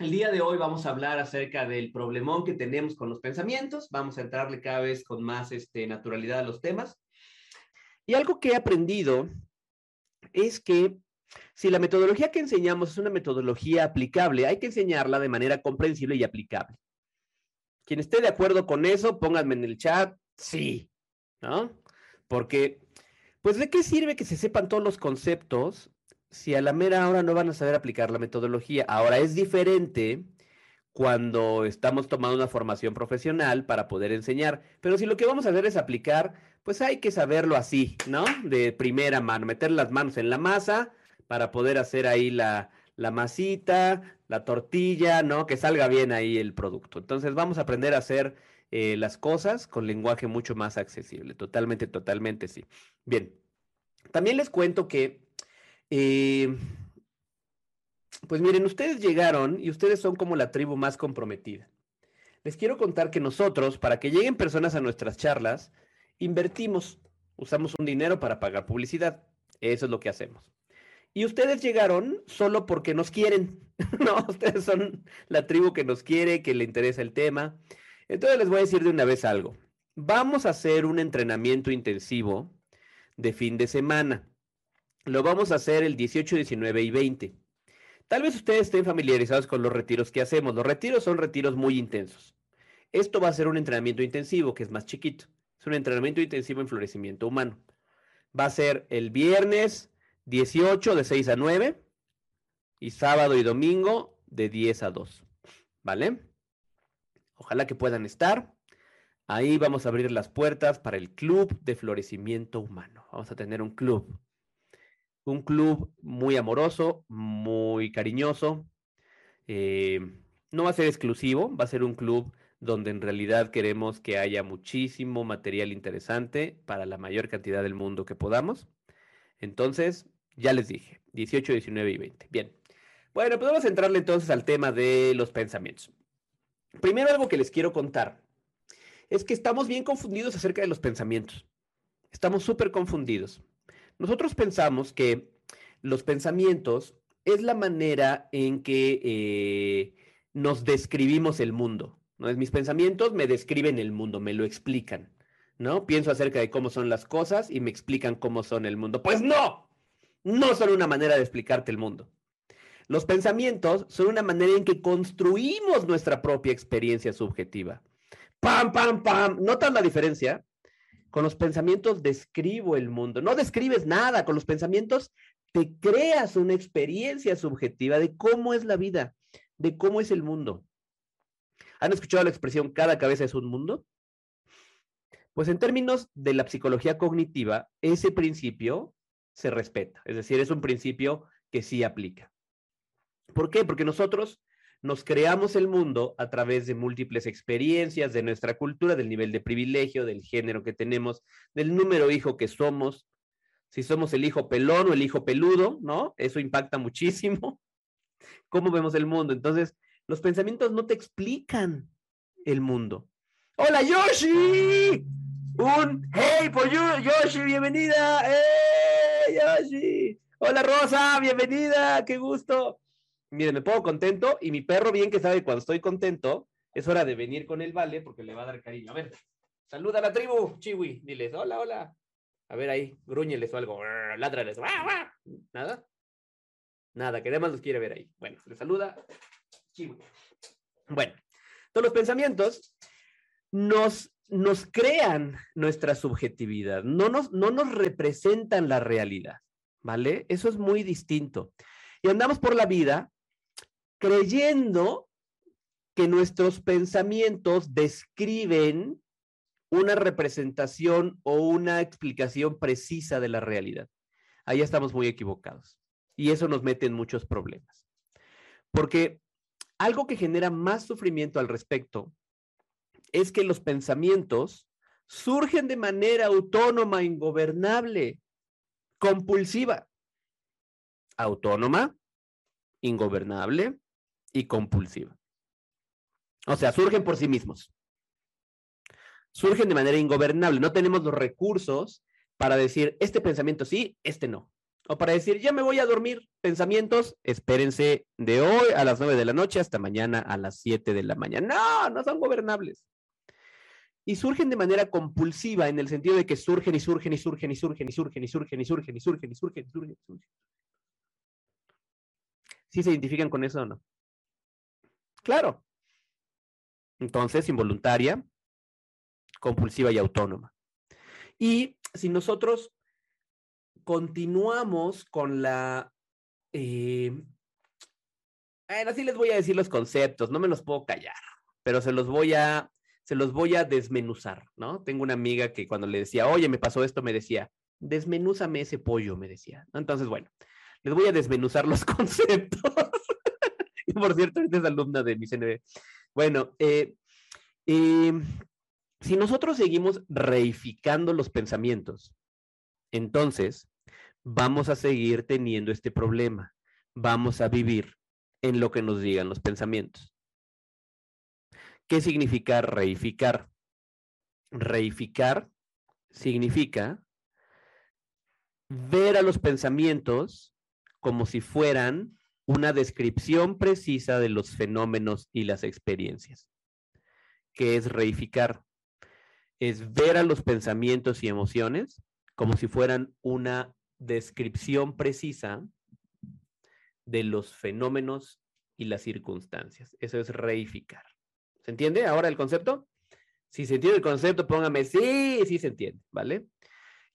El día de hoy vamos a hablar acerca del problemón que tenemos con los pensamientos. Vamos a entrarle cada vez con más este, naturalidad a los temas. Y algo que he aprendido es que si la metodología que enseñamos es una metodología aplicable, hay que enseñarla de manera comprensible y aplicable. Quien esté de acuerdo con eso, pónganme en el chat, sí, ¿no? Porque, pues, ¿de qué sirve que se sepan todos los conceptos si a la mera hora no van a saber aplicar la metodología? Ahora, es diferente cuando estamos tomando una formación profesional para poder enseñar, pero si lo que vamos a hacer es aplicar, pues hay que saberlo así, ¿no? De primera mano, meter las manos en la masa para poder hacer ahí la, la masita, la tortilla, ¿no? Que salga bien ahí el producto. Entonces vamos a aprender a hacer eh, las cosas con lenguaje mucho más accesible. Totalmente, totalmente sí. Bien. También les cuento que, eh, pues miren, ustedes llegaron y ustedes son como la tribu más comprometida. Les quiero contar que nosotros, para que lleguen personas a nuestras charlas, invertimos, usamos un dinero para pagar publicidad. Eso es lo que hacemos. Y ustedes llegaron solo porque nos quieren, ¿no? Ustedes son la tribu que nos quiere, que le interesa el tema. Entonces les voy a decir de una vez algo. Vamos a hacer un entrenamiento intensivo de fin de semana. Lo vamos a hacer el 18, 19 y 20. Tal vez ustedes estén familiarizados con los retiros que hacemos. Los retiros son retiros muy intensos. Esto va a ser un entrenamiento intensivo, que es más chiquito. Es un entrenamiento intensivo en florecimiento humano. Va a ser el viernes 18 de 6 a 9 y sábado y domingo de 10 a 2. ¿Vale? Ojalá que puedan estar. Ahí vamos a abrir las puertas para el Club de Florecimiento Humano. Vamos a tener un club. Un club muy amoroso, muy cariñoso. Eh, no va a ser exclusivo, va a ser un club donde en realidad queremos que haya muchísimo material interesante para la mayor cantidad del mundo que podamos. Entonces, ya les dije, 18, 19 y 20. Bien. Bueno, pues vamos a entrarle entonces al tema de los pensamientos. Primero algo que les quiero contar es que estamos bien confundidos acerca de los pensamientos. Estamos súper confundidos. Nosotros pensamos que los pensamientos es la manera en que eh, nos describimos el mundo. Mis pensamientos me describen el mundo, me lo explican. ¿no? Pienso acerca de cómo son las cosas y me explican cómo son el mundo. Pues no, no son una manera de explicarte el mundo. Los pensamientos son una manera en que construimos nuestra propia experiencia subjetiva. ¡Pam, pam, pam! ¿Notan la diferencia? Con los pensamientos describo el mundo. No describes nada. Con los pensamientos te creas una experiencia subjetiva de cómo es la vida, de cómo es el mundo. ¿Han escuchado la expresión cada cabeza es un mundo? Pues en términos de la psicología cognitiva, ese principio se respeta. Es decir, es un principio que sí aplica. ¿Por qué? Porque nosotros nos creamos el mundo a través de múltiples experiencias, de nuestra cultura, del nivel de privilegio, del género que tenemos, del número hijo que somos, si somos el hijo pelón o el hijo peludo, ¿no? Eso impacta muchísimo cómo vemos el mundo. Entonces, los pensamientos no te explican el mundo. Hola Yoshi, un hey por Yoshi, bienvenida. ¡Eh, Yoshi! Hola Rosa, bienvenida, qué gusto. Miren, me pongo contento y mi perro bien que sabe cuando estoy contento, es hora de venir con el vale porque le va a dar cariño. A ver, saluda a la tribu, Chiwi, diles, hola, hola. A ver ahí, gruñeles o algo, ládrales. ¿Nada? Nada, que además los quiere ver ahí. Bueno, le saluda Chiwi. Bueno, todos los pensamientos nos, nos crean nuestra subjetividad, no nos, no nos representan la realidad, ¿vale? Eso es muy distinto. Y andamos por la vida creyendo que nuestros pensamientos describen una representación o una explicación precisa de la realidad. Ahí estamos muy equivocados. Y eso nos mete en muchos problemas. Porque algo que genera más sufrimiento al respecto es que los pensamientos surgen de manera autónoma, ingobernable, compulsiva. Autónoma, ingobernable y compulsiva. O sea, surgen por sí mismos. Surgen de manera ingobernable. No tenemos los recursos para decir, este pensamiento sí, este no. O para decir, ya me voy a dormir, pensamientos, espérense de hoy a las 9 de la noche hasta mañana a las 7 de la mañana. No, no son gobernables. Y surgen de manera compulsiva en el sentido de que surgen y surgen y surgen y surgen y surgen y surgen y surgen y surgen y surgen y surgen. ¿Sí se identifican con eso o no? Claro. Entonces, involuntaria, compulsiva y autónoma. Y si nosotros continuamos con la... Eh, así les voy a decir los conceptos, no me los puedo callar, pero se los voy a, se los voy a desmenuzar, ¿no? Tengo una amiga que cuando le decía, oye, me pasó esto, me decía, desmenúzame ese pollo, me decía. Entonces, bueno, les voy a desmenuzar los conceptos. por cierto, esta es alumna de mi CNB. Bueno, eh, eh, si nosotros seguimos reificando los pensamientos, entonces vamos a seguir teniendo este problema. Vamos a vivir en lo que nos digan los pensamientos. ¿Qué significa reificar? Reificar significa ver a los pensamientos como si fueran una descripción precisa de los fenómenos y las experiencias. ¿Qué es reificar? Es ver a los pensamientos y emociones como si fueran una descripción precisa de los fenómenos y las circunstancias. Eso es reificar. ¿Se entiende ahora el concepto? Si se entiende el concepto, póngame sí, sí se entiende, ¿vale?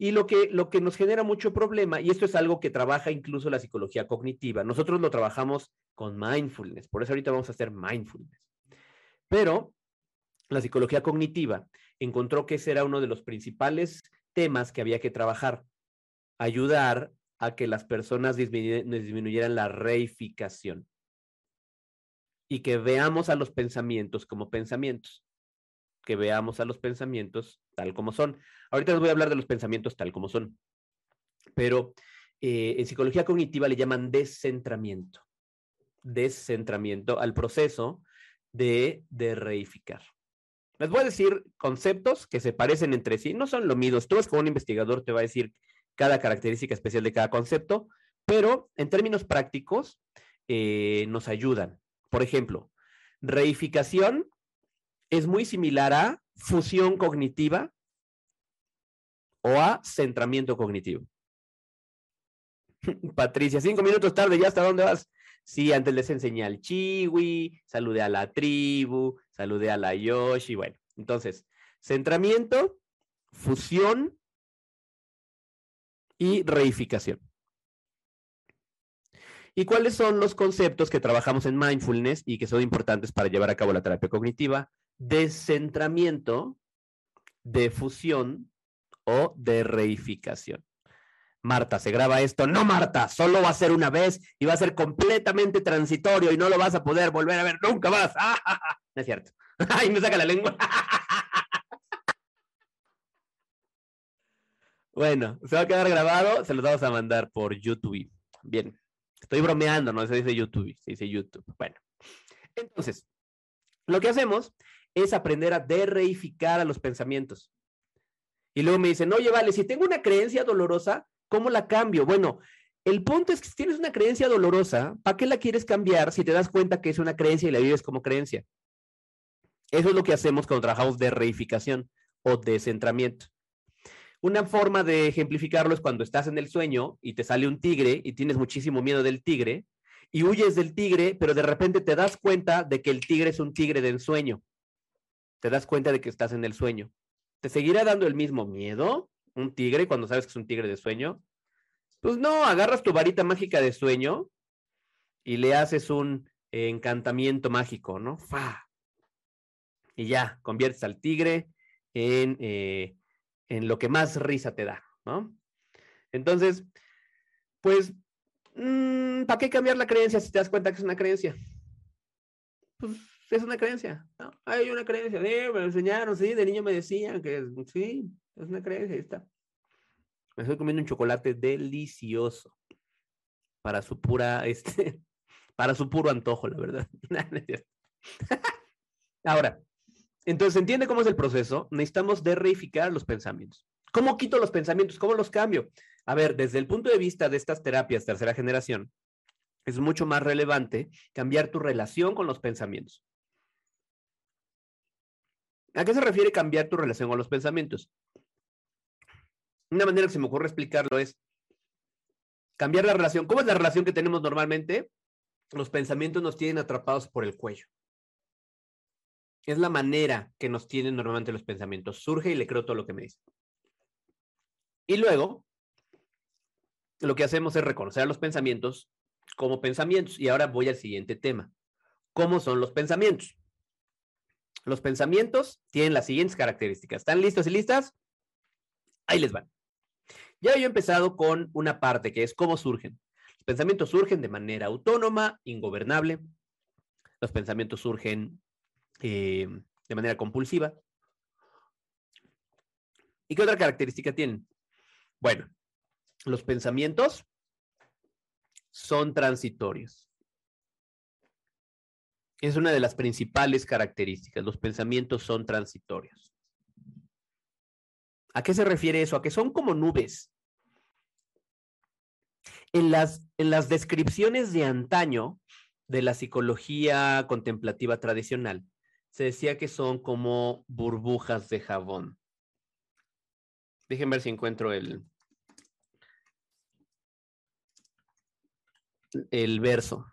Y lo que, lo que nos genera mucho problema, y esto es algo que trabaja incluso la psicología cognitiva, nosotros lo trabajamos con mindfulness, por eso ahorita vamos a hacer mindfulness. Pero la psicología cognitiva encontró que ese era uno de los principales temas que había que trabajar, ayudar a que las personas disminuyeran la reificación y que veamos a los pensamientos como pensamientos, que veamos a los pensamientos tal como son. Ahorita les voy a hablar de los pensamientos tal como son, pero eh, en psicología cognitiva le llaman descentramiento, descentramiento al proceso de, de reificar. Les voy a decir conceptos que se parecen entre sí, no son lo mismo. Tú es como un investigador, te va a decir cada característica especial de cada concepto, pero en términos prácticos eh, nos ayudan. Por ejemplo, reificación es muy similar a fusión cognitiva o a centramiento cognitivo. Patricia, cinco minutos tarde, ¿ya hasta dónde vas? Sí, antes les enseñé al chiwi, saludé a la tribu, saludé a la yoshi, bueno. Entonces, centramiento, fusión y reificación. ¿Y cuáles son los conceptos que trabajamos en mindfulness y que son importantes para llevar a cabo la terapia cognitiva? Descentramiento, de fusión o de reificación. Marta, ¿se graba esto? No, Marta, solo va a ser una vez y va a ser completamente transitorio y no lo vas a poder volver a ver nunca más. No es cierto. Ay, me saca la lengua. Bueno, se va a quedar grabado, se los vamos a mandar por YouTube. Bien, estoy bromeando, no se dice YouTube, se dice YouTube. Bueno, entonces, lo que hacemos es aprender a derreificar a los pensamientos. Y luego me dicen, oye, vale, si tengo una creencia dolorosa, ¿Cómo la cambio? Bueno, el punto es que si tienes una creencia dolorosa, ¿para qué la quieres cambiar si te das cuenta que es una creencia y la vives como creencia? Eso es lo que hacemos cuando trabajamos de reificación o descentramiento. Una forma de ejemplificarlo es cuando estás en el sueño y te sale un tigre y tienes muchísimo miedo del tigre y huyes del tigre, pero de repente te das cuenta de que el tigre es un tigre de ensueño. Te das cuenta de que estás en el sueño. ¿Te seguirá dando el mismo miedo? un tigre cuando sabes que es un tigre de sueño? Pues no, agarras tu varita mágica de sueño y le haces un encantamiento mágico, ¿no? ¡Fa! Y ya, conviertes al tigre en, eh, en lo que más risa te da, ¿no? Entonces, pues, mm, ¿para qué cambiar la creencia si te das cuenta que es una creencia? Pues es una creencia, ¿no? Hay una creencia, me lo enseñaron, sí, de niño me decían que sí, es una creencia, ahí está. Me estoy comiendo un chocolate delicioso. Para su pura, este, para su puro antojo, la verdad. Ahora, entonces, ¿entiende cómo es el proceso? Necesitamos de reificar los pensamientos. ¿Cómo quito los pensamientos? ¿Cómo los cambio? A ver, desde el punto de vista de estas terapias tercera generación, es mucho más relevante cambiar tu relación con los pensamientos. ¿A qué se refiere cambiar tu relación con los pensamientos? Una manera que se me ocurre explicarlo es cambiar la relación. ¿Cómo es la relación que tenemos normalmente? Los pensamientos nos tienen atrapados por el cuello. Es la manera que nos tienen normalmente los pensamientos. Surge y le creo todo lo que me dice. Y luego, lo que hacemos es reconocer a los pensamientos como pensamientos. Y ahora voy al siguiente tema. ¿Cómo son los pensamientos? Los pensamientos tienen las siguientes características. ¿Están listos y listas? Ahí les van. Ya yo he empezado con una parte que es cómo surgen. Los pensamientos surgen de manera autónoma, ingobernable. Los pensamientos surgen eh, de manera compulsiva. ¿Y qué otra característica tienen? Bueno, los pensamientos son transitorios. Es una de las principales características. Los pensamientos son transitorios. ¿A qué se refiere eso? A que son como nubes. En las, en las descripciones de antaño de la psicología contemplativa tradicional, se decía que son como burbujas de jabón. Déjenme ver si encuentro el, el verso.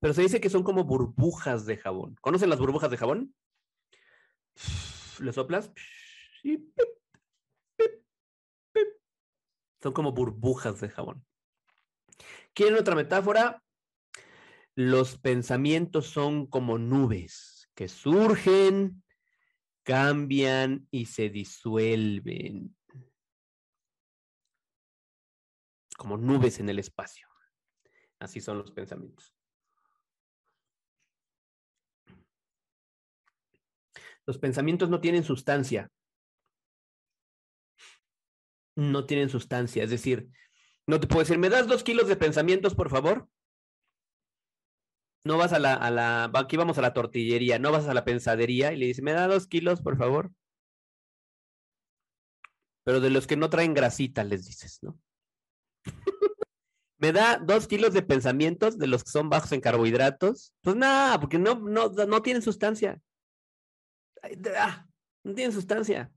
Pero se dice que son como burbujas de jabón. ¿Conocen las burbujas de jabón? Le soplas son como burbujas de jabón. ¿Quieren otra metáfora? Los pensamientos son como nubes que surgen, cambian y se disuelven. Como nubes en el espacio. Así son los pensamientos. Los pensamientos no tienen sustancia. No tienen sustancia. Es decir, no te puedo decir, ¿me das dos kilos de pensamientos, por favor? No vas a la, a la, aquí vamos a la tortillería, no vas a la pensadería y le dices, ¿me da dos kilos, por favor? Pero de los que no traen grasita, les dices, ¿no? ¿Me da dos kilos de pensamientos de los que son bajos en carbohidratos? Pues nada, porque no, no, no tienen sustancia. Ah, no tienen sustancia.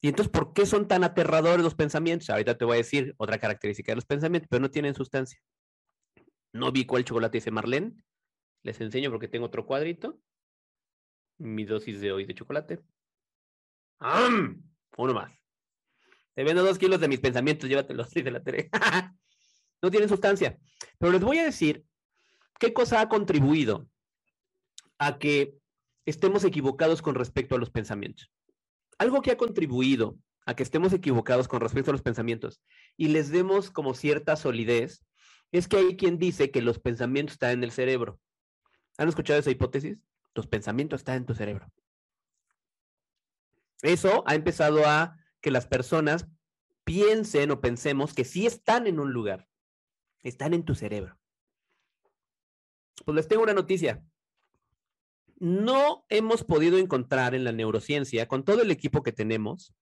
Y entonces, ¿por qué son tan aterradores los pensamientos? Ahorita te voy a decir otra característica de los pensamientos, pero no tienen sustancia. No vi cuál chocolate dice Marlene. Les enseño porque tengo otro cuadrito. Mi dosis de hoy de chocolate. ¡Am! Uno más. Te vendo dos kilos de mis pensamientos, llévatelos, dice la Tere. no tienen sustancia. Pero les voy a decir qué cosa ha contribuido a que estemos equivocados con respecto a los pensamientos. Algo que ha contribuido a que estemos equivocados con respecto a los pensamientos y les demos como cierta solidez es que hay quien dice que los pensamientos están en el cerebro. ¿Han escuchado esa hipótesis? Los pensamientos están en tu cerebro. Eso ha empezado a que las personas piensen o pensemos que sí están en un lugar, están en tu cerebro. Pues les tengo una noticia. No hemos podido encontrar en la neurociencia, con todo el equipo que tenemos,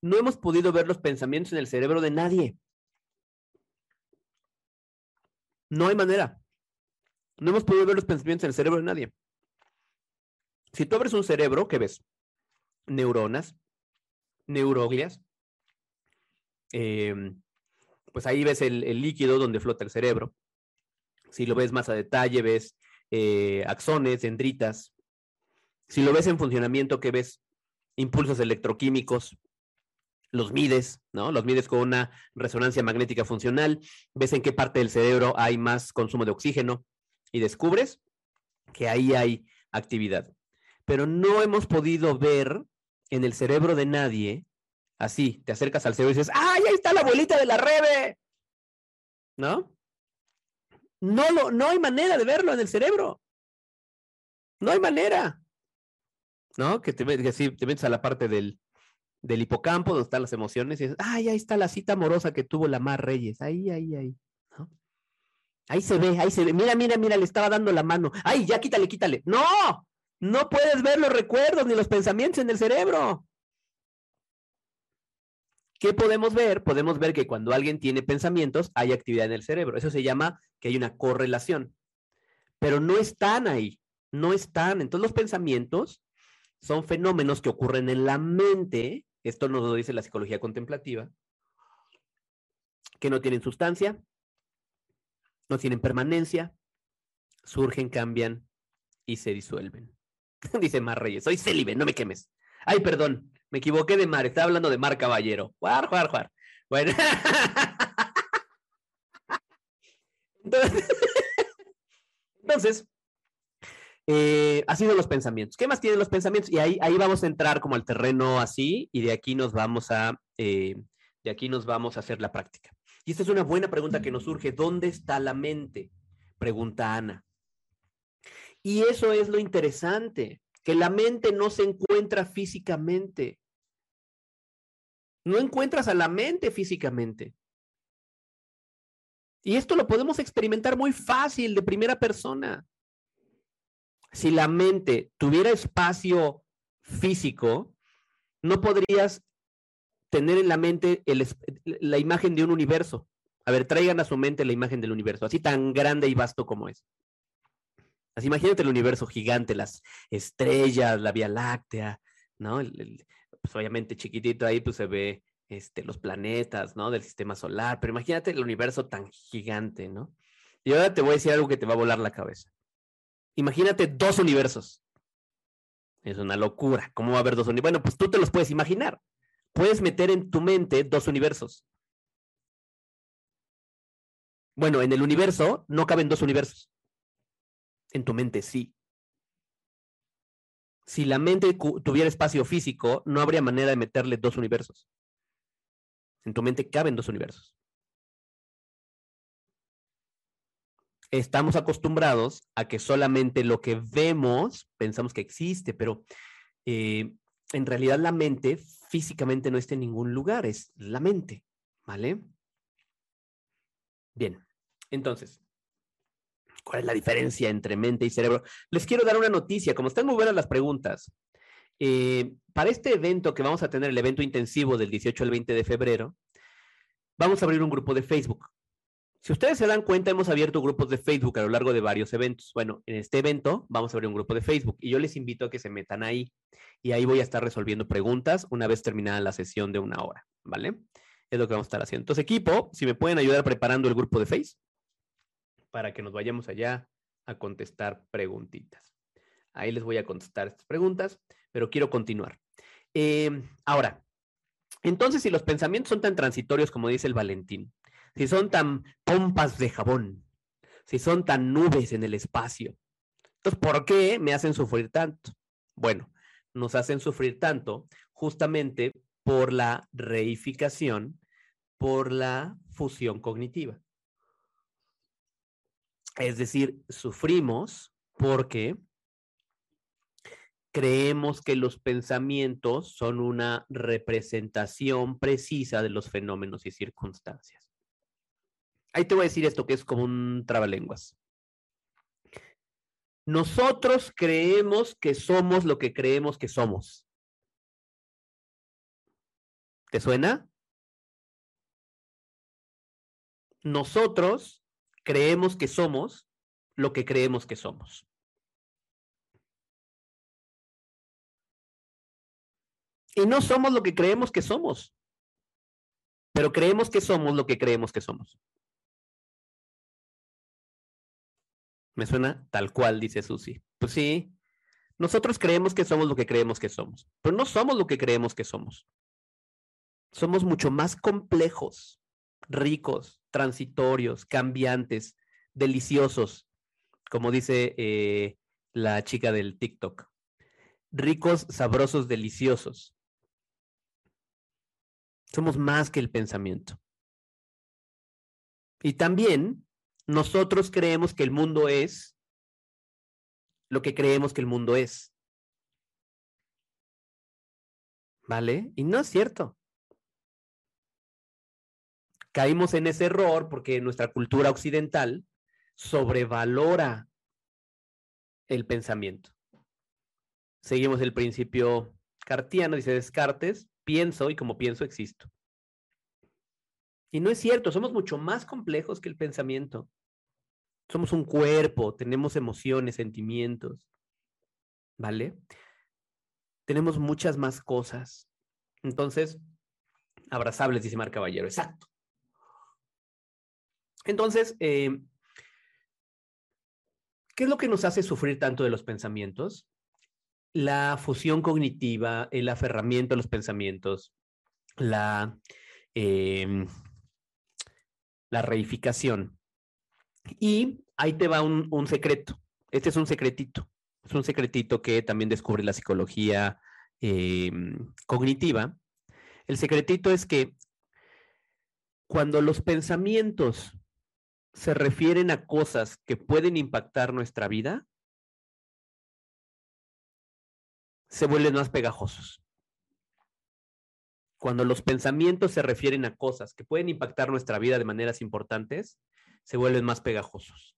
no hemos podido ver los pensamientos en el cerebro de nadie. No hay manera. No hemos podido ver los pensamientos en el cerebro de nadie. Si tú abres un cerebro, ¿qué ves? Neuronas, neuroglias. Em, pues ahí ves el, líquido donde flota el cerebro. Si lo ves más a detalle, ves eh, axones, dendritas. Si lo ves en funcionamiento, ¿qué ves? Impulsos electroquímicos, los mides, ¿no? Los mides con una resonancia magnética funcional, ves en qué parte del cerebro hay más consumo de oxígeno y descubres que ahí hay actividad. Pero no hemos podido ver en el cerebro de nadie, así, te acercas al cerebro y dices, ¡ay, ahí está la abuelita de la Rebe! ¿No? No, lo, no hay manera de verlo en el cerebro. No hay manera. ¿No? Que te, que sí, te metes a la parte del, del hipocampo, donde están las emociones, y dices, ay, ahí está la cita amorosa que tuvo la Mar Reyes, ahí, ahí, ahí. Ahí se ve, ahí se ve, mira, mira, mira, le estaba dando la mano, ay, ya quítale, quítale. No, no puedes ver los recuerdos ni los pensamientos en el cerebro. ¿Qué podemos ver? Podemos ver que cuando alguien tiene pensamientos, hay actividad en el cerebro. Eso se llama que hay una correlación. Pero no están ahí, no están. Entonces los pensamientos son fenómenos que ocurren en la mente, esto nos lo dice la psicología contemplativa, que no tienen sustancia, no tienen permanencia, surgen, cambian y se disuelven. Dice Mar Reyes, soy célibe, no me quemes. Ay, perdón, me equivoqué de Mar, estaba hablando de Mar Caballero. Juar, juar, juar. Bueno. Entonces, eh, así son los pensamientos. ¿Qué más tienen los pensamientos? Y ahí, ahí vamos a entrar como al terreno así y de aquí nos vamos a, eh, de aquí nos vamos a hacer la práctica. Y esta es una buena pregunta que nos surge. ¿Dónde está la mente? Pregunta Ana. Y eso es lo interesante, que la mente no se encuentra físicamente. No encuentras a la mente físicamente. Y esto lo podemos experimentar muy fácil de primera persona. Si la mente tuviera espacio físico, no podrías tener en la mente la imagen de un universo. A ver, traigan a su mente la imagen del universo, así tan grande y vasto como es. Imagínate el universo gigante, las estrellas, la Vía Láctea, ¿no? pues obviamente chiquitito ahí pues se ve este, los planetas, ¿no? Del sistema solar, pero imagínate el universo tan gigante, ¿no? Y ahora te voy a decir algo que te va a volar la cabeza. Imagínate dos universos. Es una locura. ¿Cómo va a haber dos universos? Bueno, pues tú te los puedes imaginar. Puedes meter en tu mente dos universos. Bueno, en el universo no caben dos universos. En tu mente sí. Si la mente tuviera espacio físico, no habría manera de meterle dos universos. En tu mente caben dos universos. Estamos acostumbrados a que solamente lo que vemos pensamos que existe, pero eh, en realidad la mente físicamente no está en ningún lugar, es la mente, ¿vale? Bien, entonces, ¿cuál es la diferencia entre mente y cerebro? Les quiero dar una noticia, como están muy buenas las preguntas. Eh, para este evento que vamos a tener, el evento intensivo del 18 al 20 de febrero, vamos a abrir un grupo de Facebook. Si ustedes se dan cuenta, hemos abierto grupos de Facebook a lo largo de varios eventos. Bueno, en este evento vamos a abrir un grupo de Facebook y yo les invito a que se metan ahí y ahí voy a estar resolviendo preguntas una vez terminada la sesión de una hora, ¿vale? Es lo que vamos a estar haciendo. Entonces, equipo, si me pueden ayudar preparando el grupo de Facebook para que nos vayamos allá a contestar preguntitas. Ahí les voy a contestar estas preguntas, pero quiero continuar. Em, ahora, entonces, si los pensamientos son tan transitorios como dice el Valentín, si son tan pompas de jabón, si son tan nubes en el espacio, entonces, ¿por qué me hacen sufrir tanto? Bueno, nos hacen sufrir tanto justamente por la reificación, por la fusión cognitiva. Es decir, sufrimos porque creemos que los pensamientos son una representación precisa de los fenómenos y circunstancias. Ahí te voy a decir esto que es como un trabalenguas. Nosotros creemos que somos lo que creemos que somos. ¿Te suena? Nosotros creemos que somos lo que creemos que somos. Y no somos lo que creemos que somos, pero creemos que somos lo que creemos que somos. Me suena tal cual, dice Susi. Pues sí, nosotros creemos que somos lo que creemos que somos, pero no somos lo que creemos que somos. Somos mucho más complejos, ricos, transitorios, cambiantes, deliciosos, como dice eh, la chica del TikTok. Ricos, sabrosos, deliciosos. Somos más que el pensamiento. Y también nosotros creemos que el mundo es lo que creemos que el mundo es. ¿Vale? Y no es cierto. Caímos en ese error porque nuestra cultura occidental sobrevalora el pensamiento. Seguimos el principio cartiano, dice Descartes, pienso y como pienso existo. Y no es cierto, somos mucho más complejos que el pensamiento. Somos un cuerpo, tenemos emociones, sentimientos, ¿vale? Tenemos muchas más cosas. Entonces, abrazables, dice Mar Caballero, exacto. Entonces, eh, ¿qué es lo que nos hace sufrir tanto de los pensamientos? La fusión cognitiva, el aferramiento a los pensamientos, la, em, la reificación. Y ahí te va un, un secreto. Este es un secretito. Es un secretito que también descubre la psicología em, cognitiva. El secretito es que cuando los pensamientos se refieren a cosas que pueden impactar nuestra vida, se vuelven más pegajosos. Cuando los pensamientos se refieren a cosas que pueden impactar nuestra vida de maneras importantes, se vuelven más pegajosos.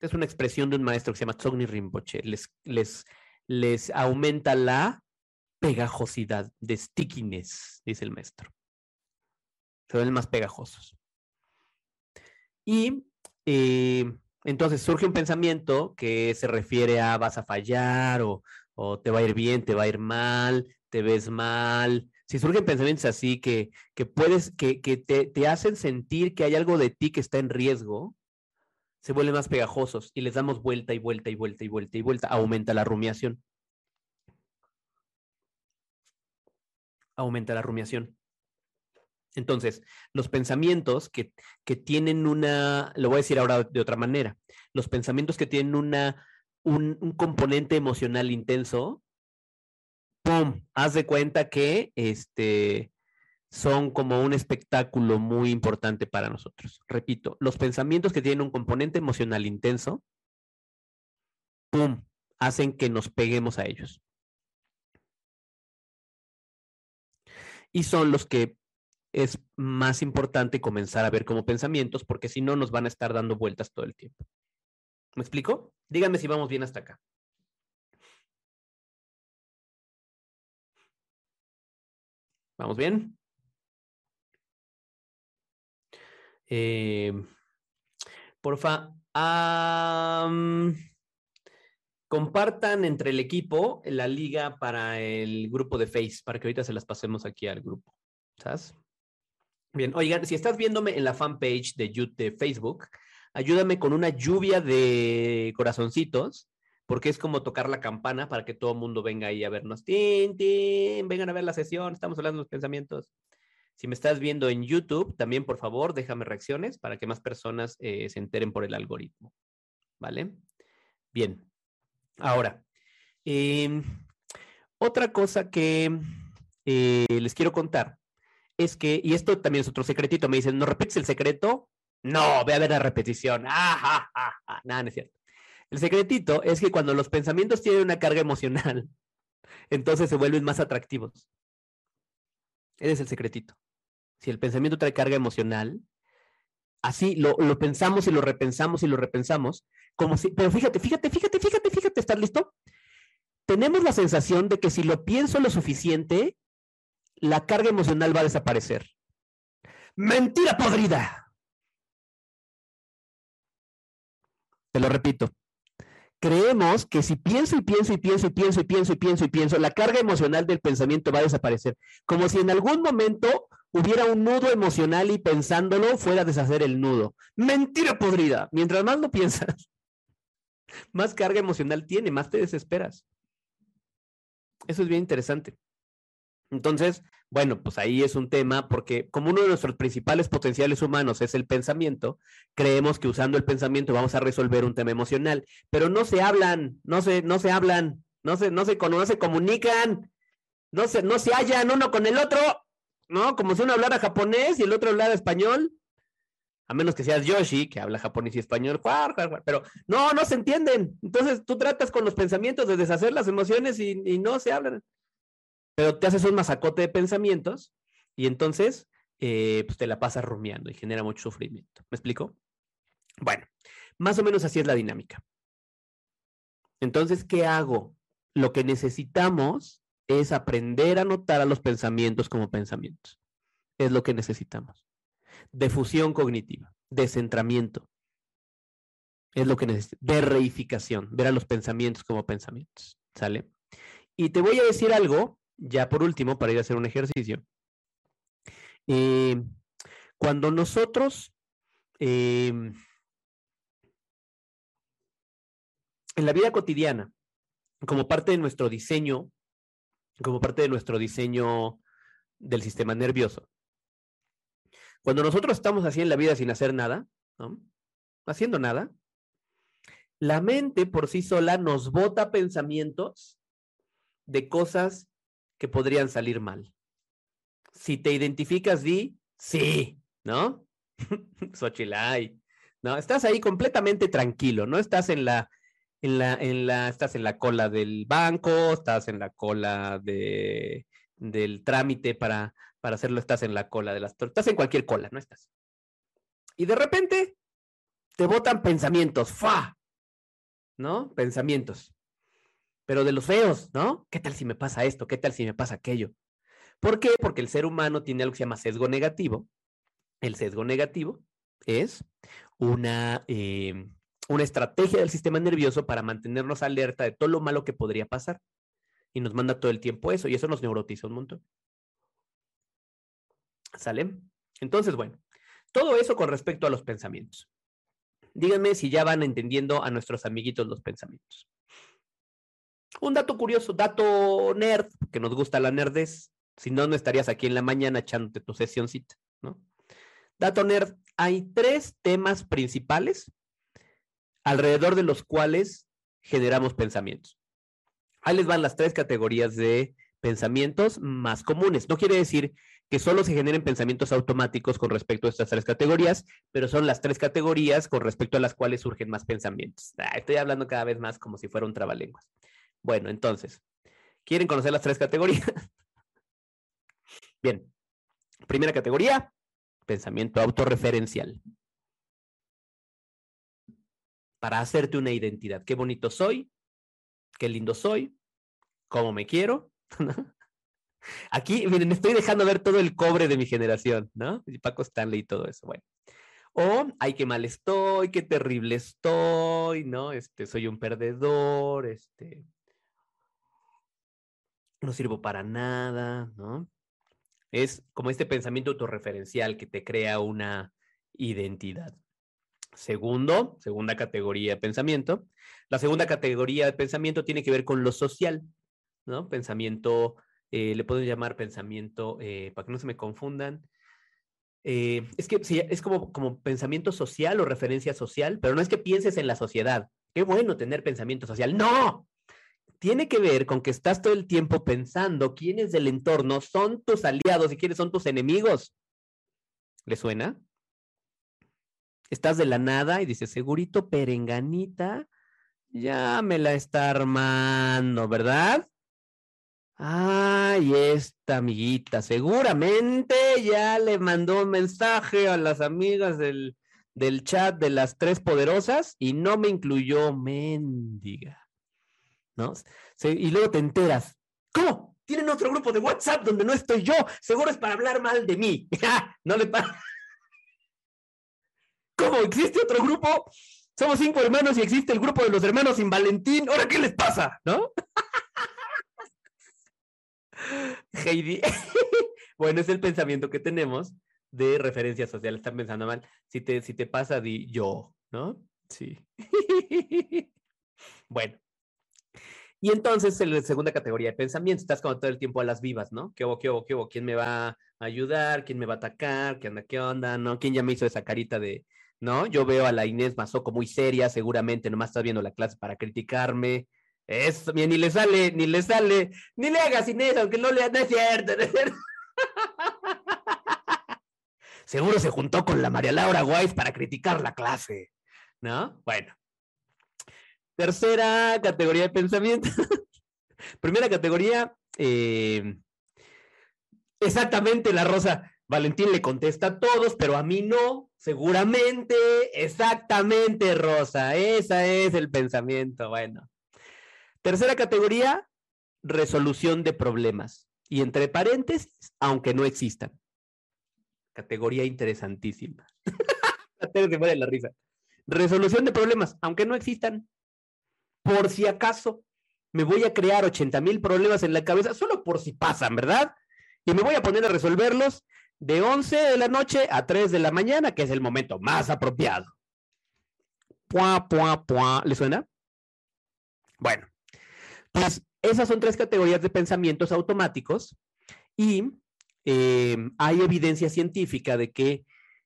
Es una expresión de un maestro que se llama Tsogni Rinpoche. Les, les, les aumenta la pegajosidad, de stickiness, dice el maestro. Se vuelven más pegajosos. Y eh, entonces surge un pensamiento que se refiere a vas a fallar o, te va a ir bien, te va a ir mal, te ves mal. Si surgen pensamientos así que, que puedes, que, que te, te hacen sentir que hay algo de ti que está en riesgo, se vuelven más pegajosos y les damos vuelta y vuelta y vuelta y vuelta y vuelta. Aumenta la rumiación. Aumenta la rumiación. Entonces, los pensamientos que, que, tienen una, lo voy a decir ahora de otra manera, los pensamientos que tienen una, un, un componente emocional intenso, ¡pum! Haz de cuenta que este, son como un espectáculo muy importante para nosotros. Repito, los pensamientos que tienen un componente emocional intenso, ¡pum! hacen que nos peguemos a ellos. Y son los que es más importante comenzar a ver como pensamientos, porque si no nos van a estar dando vueltas todo el tiempo. ¿Me explico? Díganme si vamos bien hasta acá. ¿Vamos bien? Eh, porfa, compartan entre el equipo la liga para el grupo de Face, para que ahorita se las pasemos aquí al grupo. ¿Sabes? Bien, oigan, si estás viéndome en la fanpage de, YouTube, de Facebook, ayúdame con una lluvia de corazoncitos, porque es como tocar la campana para que todo el mundo venga ahí a vernos. ¡Tin, tin! Vengan a ver la sesión, estamos hablando de los pensamientos. Si me estás viendo en YouTube, también por favor déjame reacciones para que más personas eh, se enteren por el algoritmo. ¿Vale? Bien. Ahora, eh, otra cosa que eh, les quiero contar es que, y esto también es otro secretito, me dicen, ¿no repites el secreto? No, ve a ver la repetición. Ah, Nada, no es cierto. El secretito es que cuando los pensamientos tienen una carga emocional, entonces se vuelven más atractivos. Ese es el secretito. Si el pensamiento trae carga emocional, así lo, lo, pensamos y lo repensamos y lo repensamos, como si, pero fíjate, fíjate, fíjate, fíjate, fíjate, ¿estás listo? Tenemos la sensación de que si lo pienso lo suficiente, la carga emocional va a desaparecer. Mentira podrida. Te lo repito. Creemos que si pienso y pienso y pienso y pienso y pienso y pienso y pienso, la carga emocional del pensamiento va a desaparecer. Como si en algún momento hubiera un nudo emocional y pensándolo fuera a deshacer el nudo. Mentira podrida. Mientras más lo piensas, más carga emocional tiene, más te desesperas. Eso es bien interesante. Entonces, bueno, pues ahí es un tema porque como uno de nuestros principales potenciales humanos es el pensamiento, creemos que usando el pensamiento vamos a resolver un tema emocional, pero no se hablan, no se, no se hablan, no se, no se, no se comunican, no se, no se hallan uno con el otro, ¿no? Como si uno hablara japonés y el otro hablara español, a menos que seas Yoshi, que habla japonés y español, pero no, no se entienden. Entonces tú tratas con los pensamientos de deshacer las emociones y, y no se hablan pero te haces un masacote de pensamientos y entonces eh, pues te la pasas rumiando y genera mucho sufrimiento. ¿Me explico? Bueno, más o menos así es la dinámica. Entonces, ¿qué hago? Lo que necesitamos es aprender a notar a los pensamientos como pensamientos. Es lo que necesitamos. Defusión cognitiva, descentramiento. Es lo que necesita. De reificación, ver a los pensamientos como pensamientos. ¿Sale? Y te voy a decir algo, ya por último, para ir a hacer un ejercicio. Eh, cuando nosotros eh, en la vida cotidiana, como parte de nuestro diseño, como parte de nuestro diseño del sistema nervioso, cuando nosotros estamos así en la vida sin hacer nada, ¿no? haciendo nada, la mente por sí sola nos bota pensamientos de cosas que podrían salir mal. Si te identificas, di sí, ¿no? Xochilay, ¿no? Estás ahí completamente tranquilo, no estás en la, en la, en la, estás en la cola del banco, estás en la cola de, del trámite para, para hacerlo, estás en la cola de las estás en cualquier cola, no estás. Y de repente te botan pensamientos, ¡fa! ¿No? Pensamientos. Pero de los feos, ¿no? ¿Qué tal si me pasa esto? ¿Qué tal si me pasa aquello? ¿Por qué? Porque el ser humano tiene algo que se llama sesgo negativo. El sesgo negativo es una, eh, una estrategia del sistema nervioso para mantenernos alerta de todo lo malo que podría pasar. Y nos manda todo el tiempo eso, y eso nos neurotiza un montón. ¿Sale? Entonces, bueno, todo eso con respecto a los pensamientos. Díganme si ya van entendiendo a nuestros amiguitos los pensamientos. Un dato curioso, dato nerd, que nos gusta la nerdez. Si no, no estarías aquí en la mañana echándote tu sesioncita, ¿no? Dato nerd, hay tres temas principales alrededor de los cuales generamos pensamientos. Ahí les van las tres categorías de pensamientos más comunes. No quiere decir que solo se generen pensamientos automáticos con respecto a estas tres categorías, pero son las tres categorías con respecto a las cuales surgen más pensamientos. Ah, estoy hablando cada vez más como si fuera un trabalenguas. Bueno, entonces, ¿quieren conocer las tres categorías? Bien, primera categoría, pensamiento autorreferencial. Para hacerte una identidad. Qué bonito soy, qué lindo soy, cómo me quiero. Aquí, miren, estoy dejando ver todo el cobre de mi generación, ¿no? Y Paco Stanley y todo eso. Bueno. O, ay, qué mal estoy, qué terrible estoy, ¿no? Este, soy un perdedor, este, no sirvo para nada, ¿no? Es como este pensamiento autorreferencial que te crea una identidad. Segundo, segunda categoría de pensamiento. La segunda categoría de pensamiento tiene que ver con lo social, ¿no? Pensamiento, eh, le puedo llamar pensamiento, eh, para que no se me confundan. Eh, es que es como, como pensamiento social o referencia social, pero no es que pienses en la sociedad. Qué bueno tener pensamiento social. No, tiene que ver con que estás todo el tiempo pensando quiénes del entorno son tus aliados y quiénes son tus enemigos. ¿Le suena? Estás de la nada y dices, segurito perenganita, ya me la está armando, ¿verdad? Ay, esta amiguita, seguramente ya le mandó un mensaje a las amigas del, del chat de las tres poderosas y no me incluyó, mendiga. ¿No? y luego te enteras, ¿cómo? Tienen otro grupo de WhatsApp donde no estoy yo, seguro es para hablar mal de mí. no le pasa. ¿Cómo? ¿Existe otro grupo? Somos cinco hermanos y existe el grupo de los hermanos sin Valentín. ¿Ahora qué les pasa? ¿No? Heidi. bueno, es el pensamiento que tenemos de referencia social. Están pensando mal. Si te, si te pasa, di yo, ¿no? Sí. bueno, y entonces, en la segunda categoría de pensamiento, estás como todo el tiempo a las vivas, ¿no? ¿Qué hubo, qué hubo, qué hubo? ¿Quién me va a ayudar? ¿Quién me va a atacar? ¿Qué onda, qué onda? ¿No? ¿Quién ya me hizo esa carita de, ¿no? Yo veo a la Inés Mazoco muy seria, seguramente nomás está viendo la clase para criticarme. Eso, ni le sale, ni le sale, ni le hagas Inés, aunque no le no es cierto, no es cierto. Seguro se juntó con la María Laura Weiss para criticar la clase, ¿no? Bueno, Tercera categoría de pensamiento. Primera categoría, eh, exactamente la rosa. Valentín le contesta a todos, pero a mí no. Seguramente, exactamente, Rosa. Ese es el pensamiento. Bueno. Tercera categoría, resolución de problemas. Y entre paréntesis, aunque no existan. categoría interesantísima. Tengo que la risa. Resolución de problemas, aunque no existan. Por si acaso, me voy a crear 80 mil problemas en la cabeza, solo por si pasan, ¿verdad? Y me voy a poner a resolverlos de 11 de la noche a 3 de la mañana, que es el momento más apropiado. Pua, pua, pua. ¿Le suena? Bueno, pues esas son tres categorías de pensamientos automáticos y eh, hay evidencia científica de que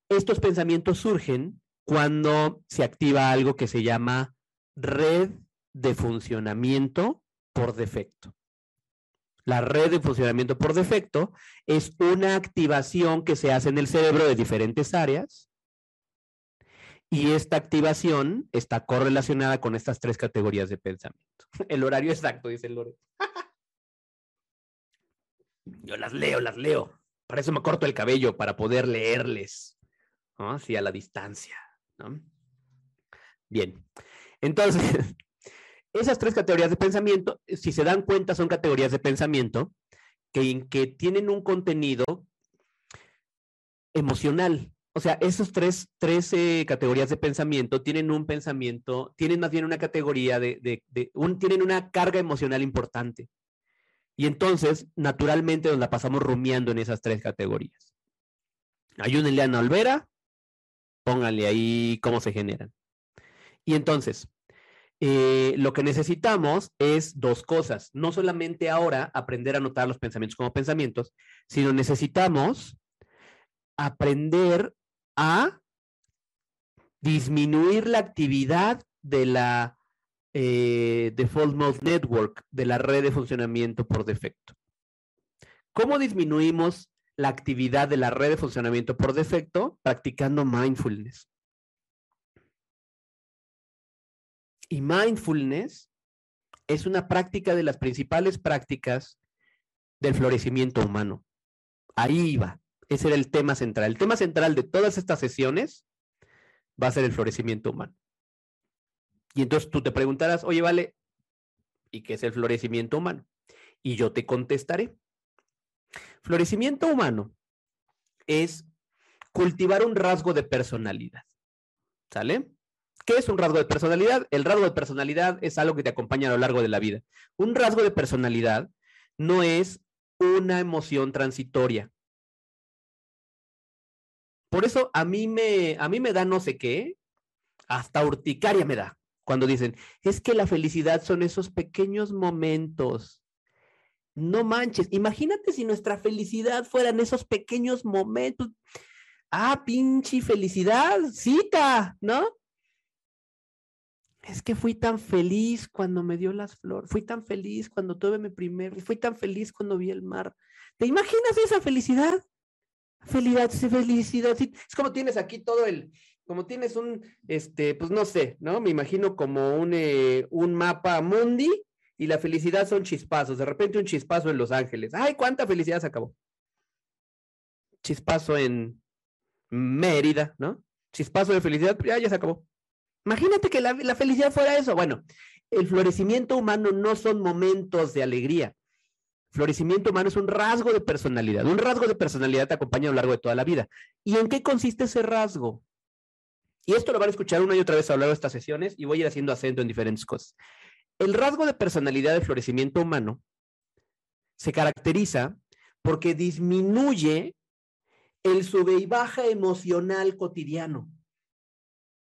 estos pensamientos surgen cuando se activa algo que se llama red de funcionamiento por defecto. La red de funcionamiento por defecto es una activación que se hace en el cerebro de diferentes áreas y esta activación está correlacionada con estas tres categorías de pensamiento. El horario exacto, dice Lore. Yo las leo, las leo. Para eso me corto el cabello, para poder leerles, ¿no? Así a la distancia. Bien. Entonces, esas tres categorías de pensamiento, si se dan cuenta, son categorías de pensamiento que, que tienen un contenido emocional. O sea, esas tres, tres eh, categorías de pensamiento tienen un pensamiento, tienen más bien una categoría de, tienen una carga emocional importante. Y entonces, naturalmente, nos la pasamos rumiando en esas tres categorías. Ayúdenle a Ana Olvera, pónganle ahí cómo se generan. Y entonces, eh, lo que necesitamos es dos cosas. No solamente ahora aprender a notar los pensamientos como pensamientos, sino necesitamos aprender a disminuir la actividad de la eh, Default Mode Network, de la red de funcionamiento por defecto. ¿Cómo disminuimos la actividad de la red de funcionamiento por defecto? Practicando mindfulness. Y mindfulness es una práctica de las principales prácticas del florecimiento humano. Ahí iba. Ese era el tema central. El tema central de todas estas sesiones va a ser el florecimiento humano. Y entonces tú te preguntarás, oye, vale, ¿y qué es el florecimiento humano? Y yo te contestaré. Florecimiento humano es cultivar un rasgo de personalidad. ¿Sale? ¿Qué es un rasgo de personalidad? El rasgo de personalidad es algo que te acompaña a lo largo de la vida. Un rasgo de personalidad no es una emoción transitoria. Por eso a mí me, a mí me da no sé qué, hasta urticaria me da, cuando dicen, es que la felicidad son esos pequeños momentos. No manches, imagínate si nuestra felicidad fueran esos pequeños momentos. Ah, pinche felicidad, cita, ¿no? Es que fui tan feliz cuando me dio las flores, fui tan feliz cuando tuve mi primer, fui tan feliz cuando vi el mar. ¿Te imaginas esa felicidad? Felicidad, felicidad. Es como tienes aquí todo el, como tienes un, este, pues no sé, ¿no? Me imagino como un, eh, un mapa mundi y la felicidad son chispazos. De repente un chispazo en Los Ángeles. ¡Ay, cuánta felicidad se acabó! Chispazo en Mérida, ¿no? Chispazo de felicidad, ya, ya se acabó. Imagínate que la, felicidad fuera eso. Bueno, el florecimiento humano no son momentos de alegría. Florecimiento humano es un rasgo de personalidad. Un rasgo de personalidad te acompaña a lo largo de toda la vida. ¿Y en qué consiste ese rasgo? Y esto lo van a escuchar una y otra vez a lo largo de estas sesiones y voy a ir haciendo acento en diferentes cosas. El rasgo de personalidad del florecimiento humano se caracteriza porque disminuye el sube y baja emocional cotidiano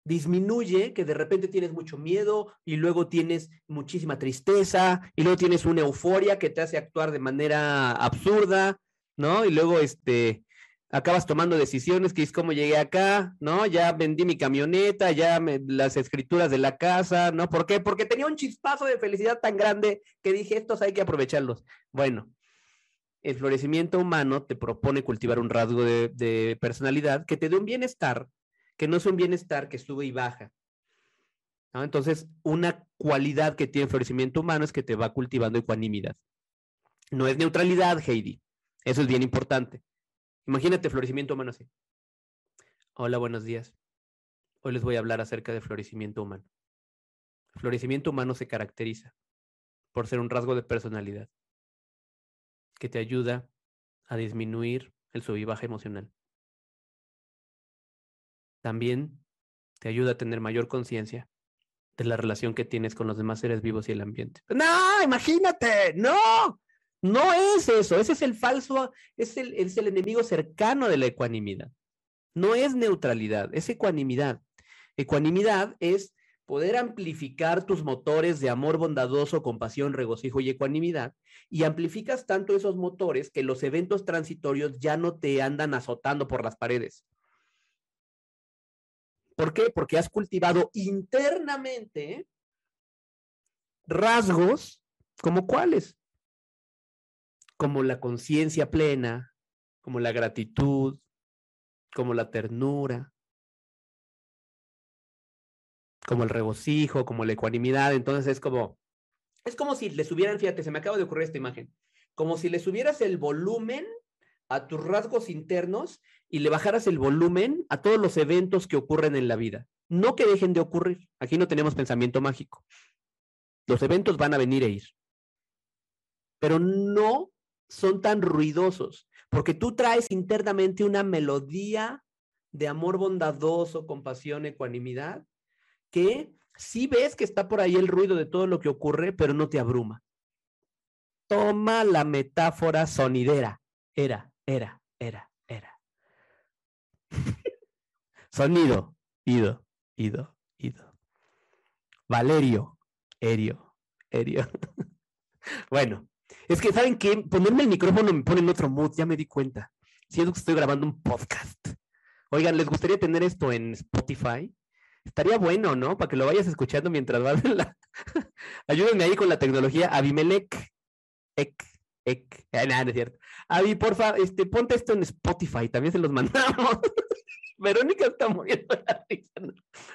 disminuye que de repente tienes mucho miedo y luego tienes muchísima tristeza y luego tienes una euforia que te hace actuar de manera absurda, ¿no? Y luego este acabas tomando decisiones que es como llegué acá, ¿no? Ya vendí mi camioneta, ya las escrituras de la casa, ¿no? ¿Por qué? Porque tenía un chispazo de felicidad tan grande que dije, estos hay que aprovecharlos. Bueno, el florecimiento humano te propone cultivar un rasgo de personalidad que te dé un bienestar que no es un bienestar que sube y baja. Entonces, una cualidad que tiene el florecimiento humano es que te va cultivando ecuanimidad. No es neutralidad, Heidi. Eso es bien importante. Imagínate florecimiento humano así. Hola, buenos días. Hoy les voy a hablar acerca de florecimiento humano. El florecimiento humano se caracteriza por ser un rasgo de personalidad que te ayuda a disminuir el sub y baja emocional también te ayuda a tener mayor conciencia de la relación que tienes con los demás seres vivos y el ambiente. No, imagínate, no, no es eso, ese es el falso, es el, es el enemigo cercano de la ecuanimidad. No es neutralidad, es ecuanimidad. Ecuanimidad es poder amplificar tus motores de amor bondadoso, compasión, regocijo y ecuanimidad, y amplificas tanto esos motores que los eventos transitorios ya no te andan azotando por las paredes. ¿Por qué? Porque has cultivado internamente rasgos como cuáles, como la conciencia plena, como la gratitud, como la ternura, como el regocijo, como la ecuanimidad. Entonces es como, es como si le subieran, fíjate, se me acaba de ocurrir esta imagen, como si le subieras el volumen a tus rasgos internos y le bajaras el volumen a todos los eventos que ocurren en la vida. No que dejen de ocurrir. Aquí no tenemos pensamiento mágico. Los eventos van a venir e ir. Pero no son tan ruidosos, porque tú traes internamente una melodía de amor bondadoso, compasión, ecuanimidad, que sí ves que está por ahí el ruido de todo lo que ocurre, pero no te abruma. Toma la metáfora sonidera. Era, era, era, era. Sonido, ido, ido, ido. Valerio, erio, erio. bueno, es que, ¿saben qué? Ponerme el micrófono me pone en otro mood, ya me di cuenta. Siento que estoy grabando un podcast. Oigan, ¿les gustaría tener esto en Spotify? Estaría bueno, ¿no? Para que lo vayas escuchando mientras vas en la... Ayúdenme ahí con la tecnología. Abimelec. Ek. Ek. Ah, no, no es cierto. Avi, porfa, este, ponte esto en Spotify. También se los mandamos. Verónica está muriendo la risa.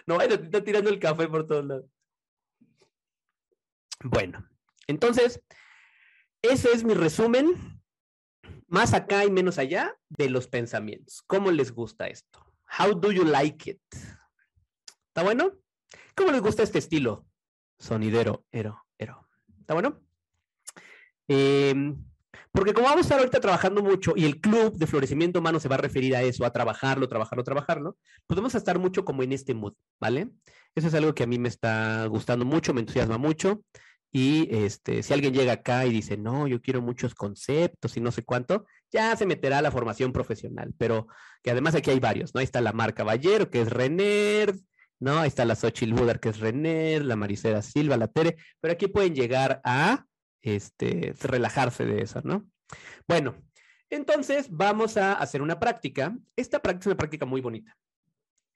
No, no está tirando el café por todos lados. Bueno, entonces, ese es mi resumen, más acá y menos allá, de los pensamientos. ¿Cómo les gusta esto? How do you like it? ¿Está bueno? ¿Cómo les gusta este estilo? Sonidero, ero, ero. ¿Está bueno? Em, porque como vamos a estar ahorita trabajando mucho y el club de florecimiento humano se va a referir a eso, a trabajarlo, trabajarlo, trabajarlo, podemos estar mucho como en este mood, ¿vale? Eso es algo que a mí me está gustando mucho, me entusiasma mucho. Y este, si alguien llega acá y dice, no, yo quiero muchos conceptos y no sé cuánto, ya se meterá a la formación profesional. Pero que además aquí hay varios, ¿no? Ahí está la Marca Caballero, que es Renner, ¿no? Ahí está la Xochitl Budar, que es Renner, la Maricera Silva, la Tere, pero aquí pueden llegar a este, relajarse de eso, ¿no? Bueno, entonces vamos a hacer una práctica. Esta práctica es una práctica muy bonita.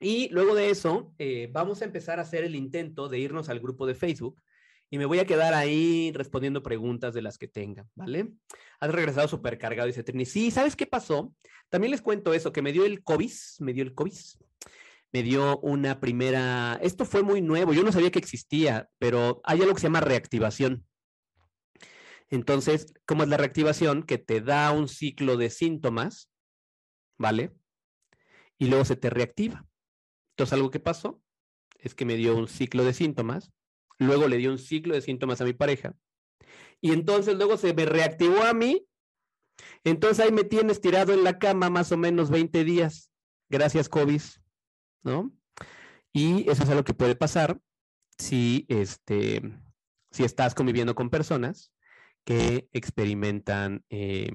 Y luego de eso, eh, vamos a empezar a hacer el intento de irnos al grupo de Facebook y me voy a quedar ahí respondiendo preguntas de las que tengan, ¿vale? Has regresado súper cargado, dice Trini. Sí, ¿sabes qué pasó? También les cuento eso, que me dio el COVID, me dio el COVID, me dio una primera, esto fue muy nuevo, yo no sabía que existía, pero hay algo que se llama reactivación. Entonces, ¿cómo es la reactivación? Que te da un ciclo de síntomas, ¿vale? Y luego se te reactiva. Entonces, algo que pasó es que me dio un ciclo de síntomas Luego le dio un ciclo de síntomas a mi pareja. Y entonces luego se me reactivó a mí. Entonces ahí me tienes tirado en la cama más o menos 20 días. Gracias, COVID. ¿No? Y eso es algo que puede pasar si, este, si estás conviviendo con personas que experimentan eh,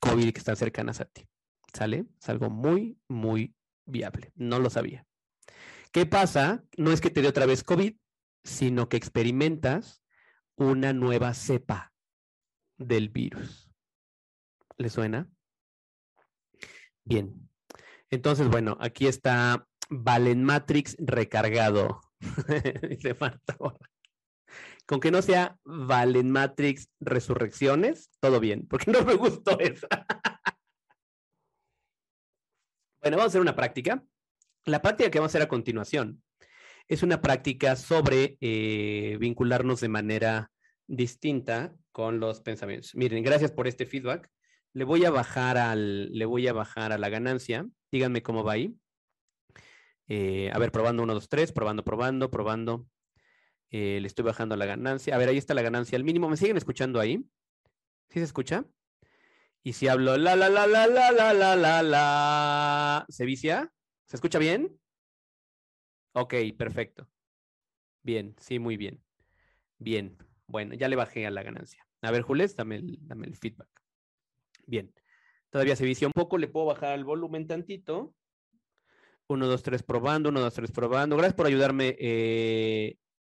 COVID y que están cercanas a ti. ¿Sale? Es algo muy, muy viable. No lo sabía. ¿Qué pasa? No es que te dé otra vez COVID, sino que experimentas una nueva cepa del virus. ¿Le suena? Bien. Entonces, bueno, aquí está Valen Matrix recargado. Dice Marta. Con que no sea Valen Matrix Resurrecciones, todo bien, porque no me gustó eso. bueno, vamos a hacer una práctica. La práctica que vamos a hacer a continuación es una práctica sobre eh, vincularnos de manera distinta con los pensamientos. Miren, gracias por este feedback. Le voy a bajar al, le voy a bajar a la ganancia. Díganme cómo va ahí. Eh, a ver, probando uno, dos, tres, probando, probando, probando. Eh, le estoy bajando la ganancia. A ver, ahí está la ganancia al mínimo. ¿Me siguen escuchando ahí? ¿Sí se escucha? Y si hablo la la la la la la la la la, ¿se vicia? ¿Se escucha bien? Ok, perfecto. Bien, sí, muy bien. Bien, bueno, ya le bajé a la ganancia. A ver, Jules, dame el, dame el feedback. Bien, todavía se vicia un poco, le puedo bajar el volumen tantito. Uno, dos, tres, probando, uno, dos, tres, probando. Gracias por ayudarme eh,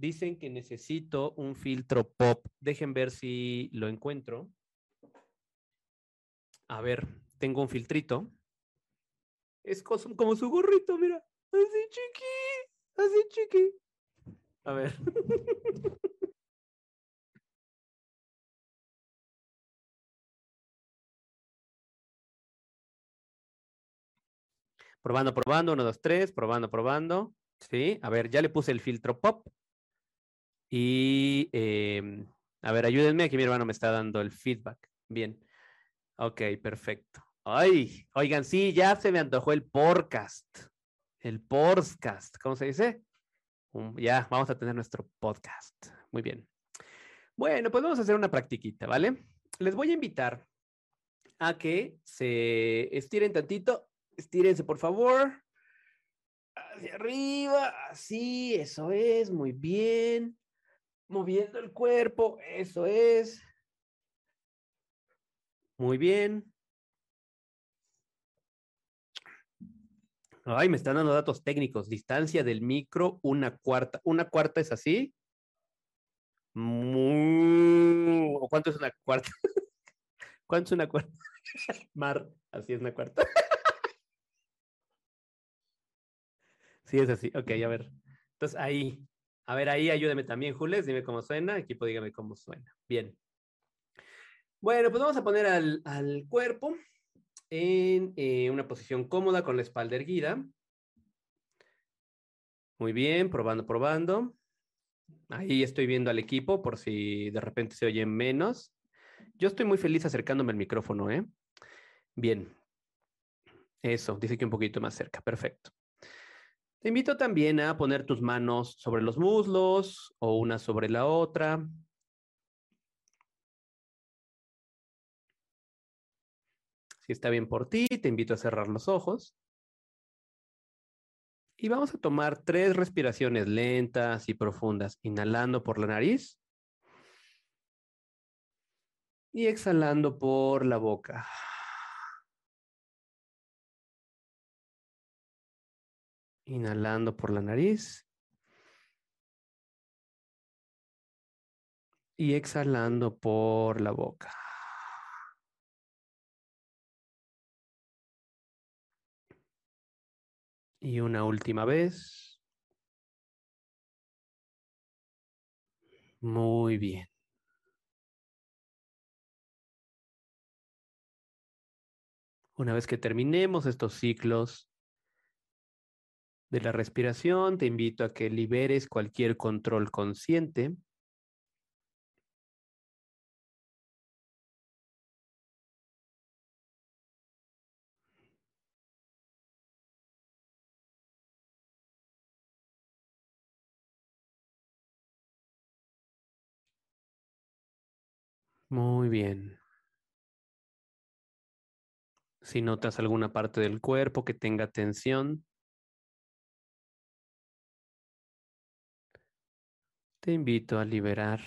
dicen que necesito un filtro pop dejen ver si lo encuentro a ver tengo un filtrito es como su gorrito, mira. Así chiqui, así chiqui. A ver. probando, probando, uno, dos, tres, probando, probando. Sí, a ver, ya le puse el filtro pop. Y, eh, a ver, ayúdenme, aquí mi hermano me está dando el feedback. Bien. Ok, perfecto. Ay, oigan, sí, ya se me antojó el podcast. El podcast, ¿cómo se dice? ya, vamos a tener nuestro podcast. Muy bien. Bueno, pues vamos a hacer una practiquita, ¿vale? Les voy a invitar a que se estiren tantito. Estírense, por favor. Hacia arriba, así, eso es, muy bien. Moviendo el cuerpo, eso es. Muy bien. Ay, me están dando datos técnicos. Distancia del micro, una cuarta. ¿Una cuarta es así? ¿O cuánto es una cuarta? ¿Cuánto es una cuarta? Mar, así es una cuarta. sí, es así. Ok, a ver. Entonces ahí, a ver, ahí ayúdeme también, Jules. Dime cómo suena. Equipo, dígame cómo suena. Bien. Bueno, pues vamos a poner al, cuerpo en eh, una posición cómoda con la espalda erguida. Muy bien, probando, probando. Ahí estoy viendo al equipo por si de repente se oye menos. Yo estoy muy feliz acercándome al micrófono, ¿eh? Bien. Eso, dice que un poquito más cerca. Perfecto. Te invito también a poner tus manos sobre los muslos o una sobre la otra. está bien por ti, te invito a cerrar los ojos. Y vamos a tomar tres respiraciones lentas y profundas, inhalando por la nariz y exhalando por la boca. Inhalando por la nariz y exhalando por la boca. Y una última vez. Muy bien. Una vez que terminemos estos ciclos de la respiración, te invito a que liberes cualquier control consciente Muy bien. Si notas alguna parte del cuerpo que tenga tensión, te invito a liberar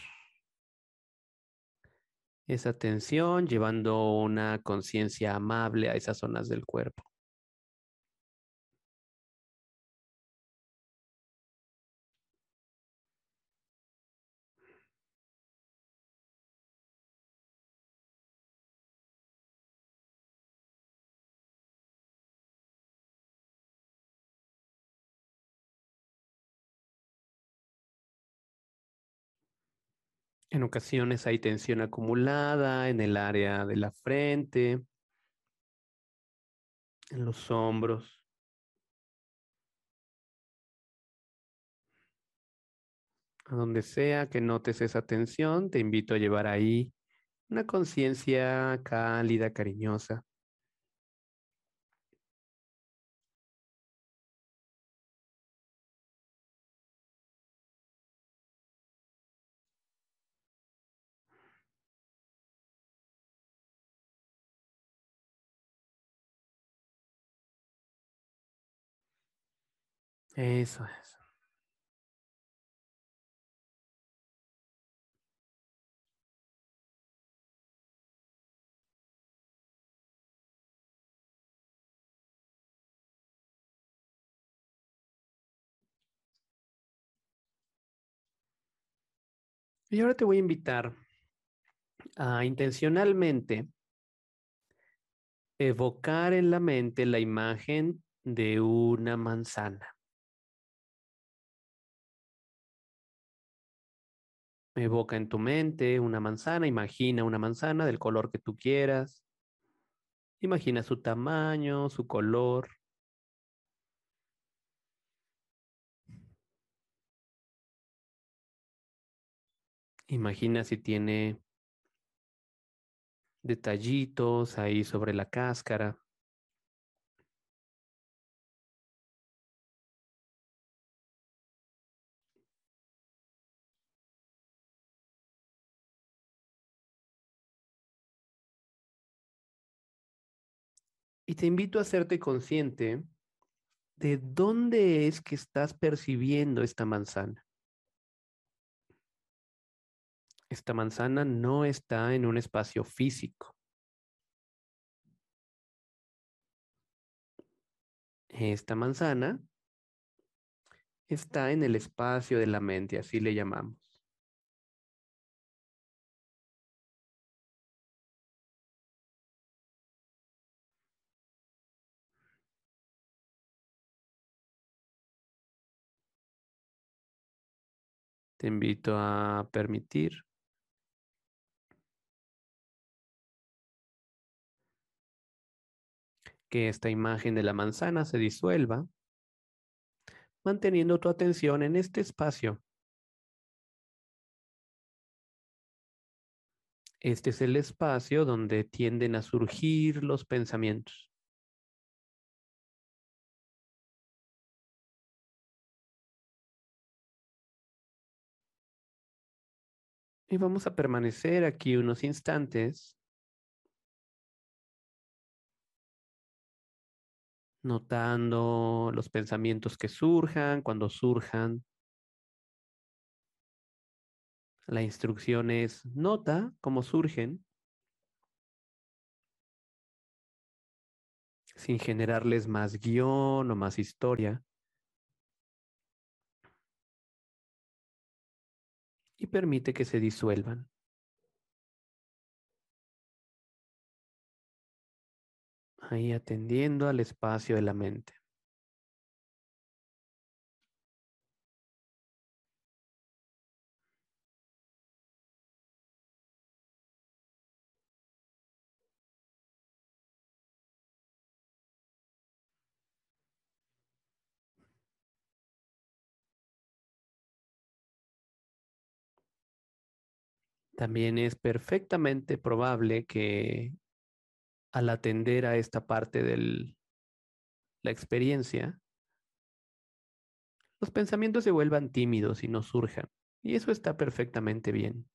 esa tensión llevando una conciencia amable a esas zonas del cuerpo. En ocasiones hay tensión acumulada en el área de la frente, en los hombros. A donde sea que notes esa tensión, te invito a llevar ahí una conciencia cálida, cariñosa. Eso es. Y ahora te voy a invitar a intencionalmente evocar en la mente la imagen de una manzana. Evoca en tu mente una manzana, imagina una manzana del color que tú quieras. Imagina su tamaño, su color. Imagina si tiene detallitos ahí sobre la cáscara. Y te invito a hacerte consciente de dónde es que estás percibiendo esta manzana. Esta manzana no está en un espacio físico. Esta manzana está en el espacio de la mente, así le llamamos. Te invito a permitir que esta imagen de la manzana se disuelva, manteniendo tu atención en este espacio. Este es el espacio donde tienden a surgir los pensamientos. Y vamos a permanecer aquí unos instantes notando los pensamientos que surjan, cuando surjan. La instrucción es nota cómo surgen sin generarles más guion o más historia. Y permite que se disuelvan. Ahí atendiendo al espacio de la mente. También es perfectamente probable que al atender a esta parte de la experiencia, los pensamientos se vuelvan tímidos y no surjan. Y eso está perfectamente bien.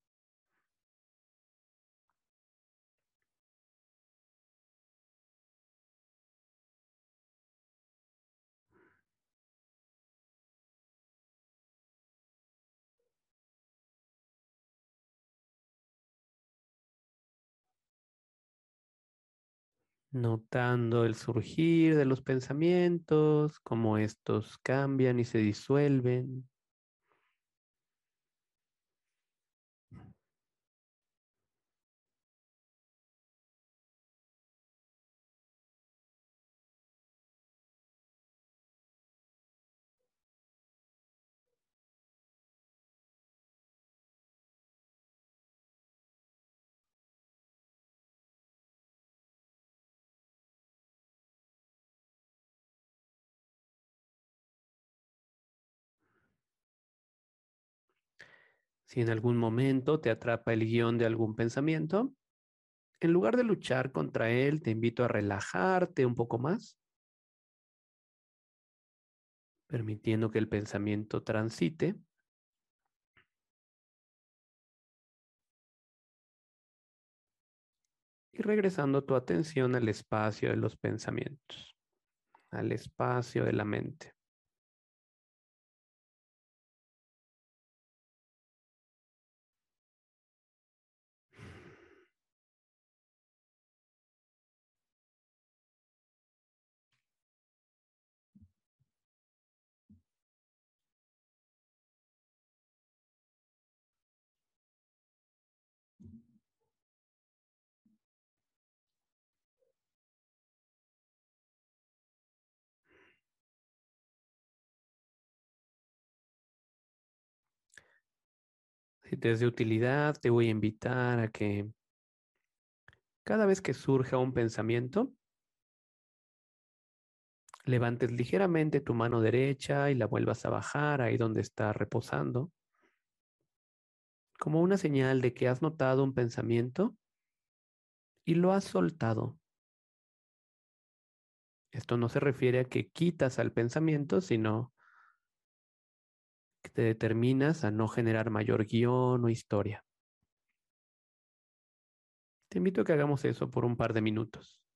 Notando el surgir de los pensamientos, cómo estos cambian y se disuelven. Si en algún momento te atrapa el guion de algún pensamiento, en lugar de luchar contra él, te invito a relajarte un poco más, permitiendo que el pensamiento transite. Y regresando tu atención al espacio de los pensamientos, al espacio de la mente. Si te es de utilidad, te voy a invitar a que cada vez que surja un pensamiento, levantes ligeramente tu mano derecha y la vuelvas a bajar ahí donde está reposando, como una señal de que has notado un pensamiento y lo has soltado. Esto no se refiere a que quitas al pensamiento, sino que te determinas a no generar mayor guion o historia. Te invito a que hagamos eso por un par de minutos.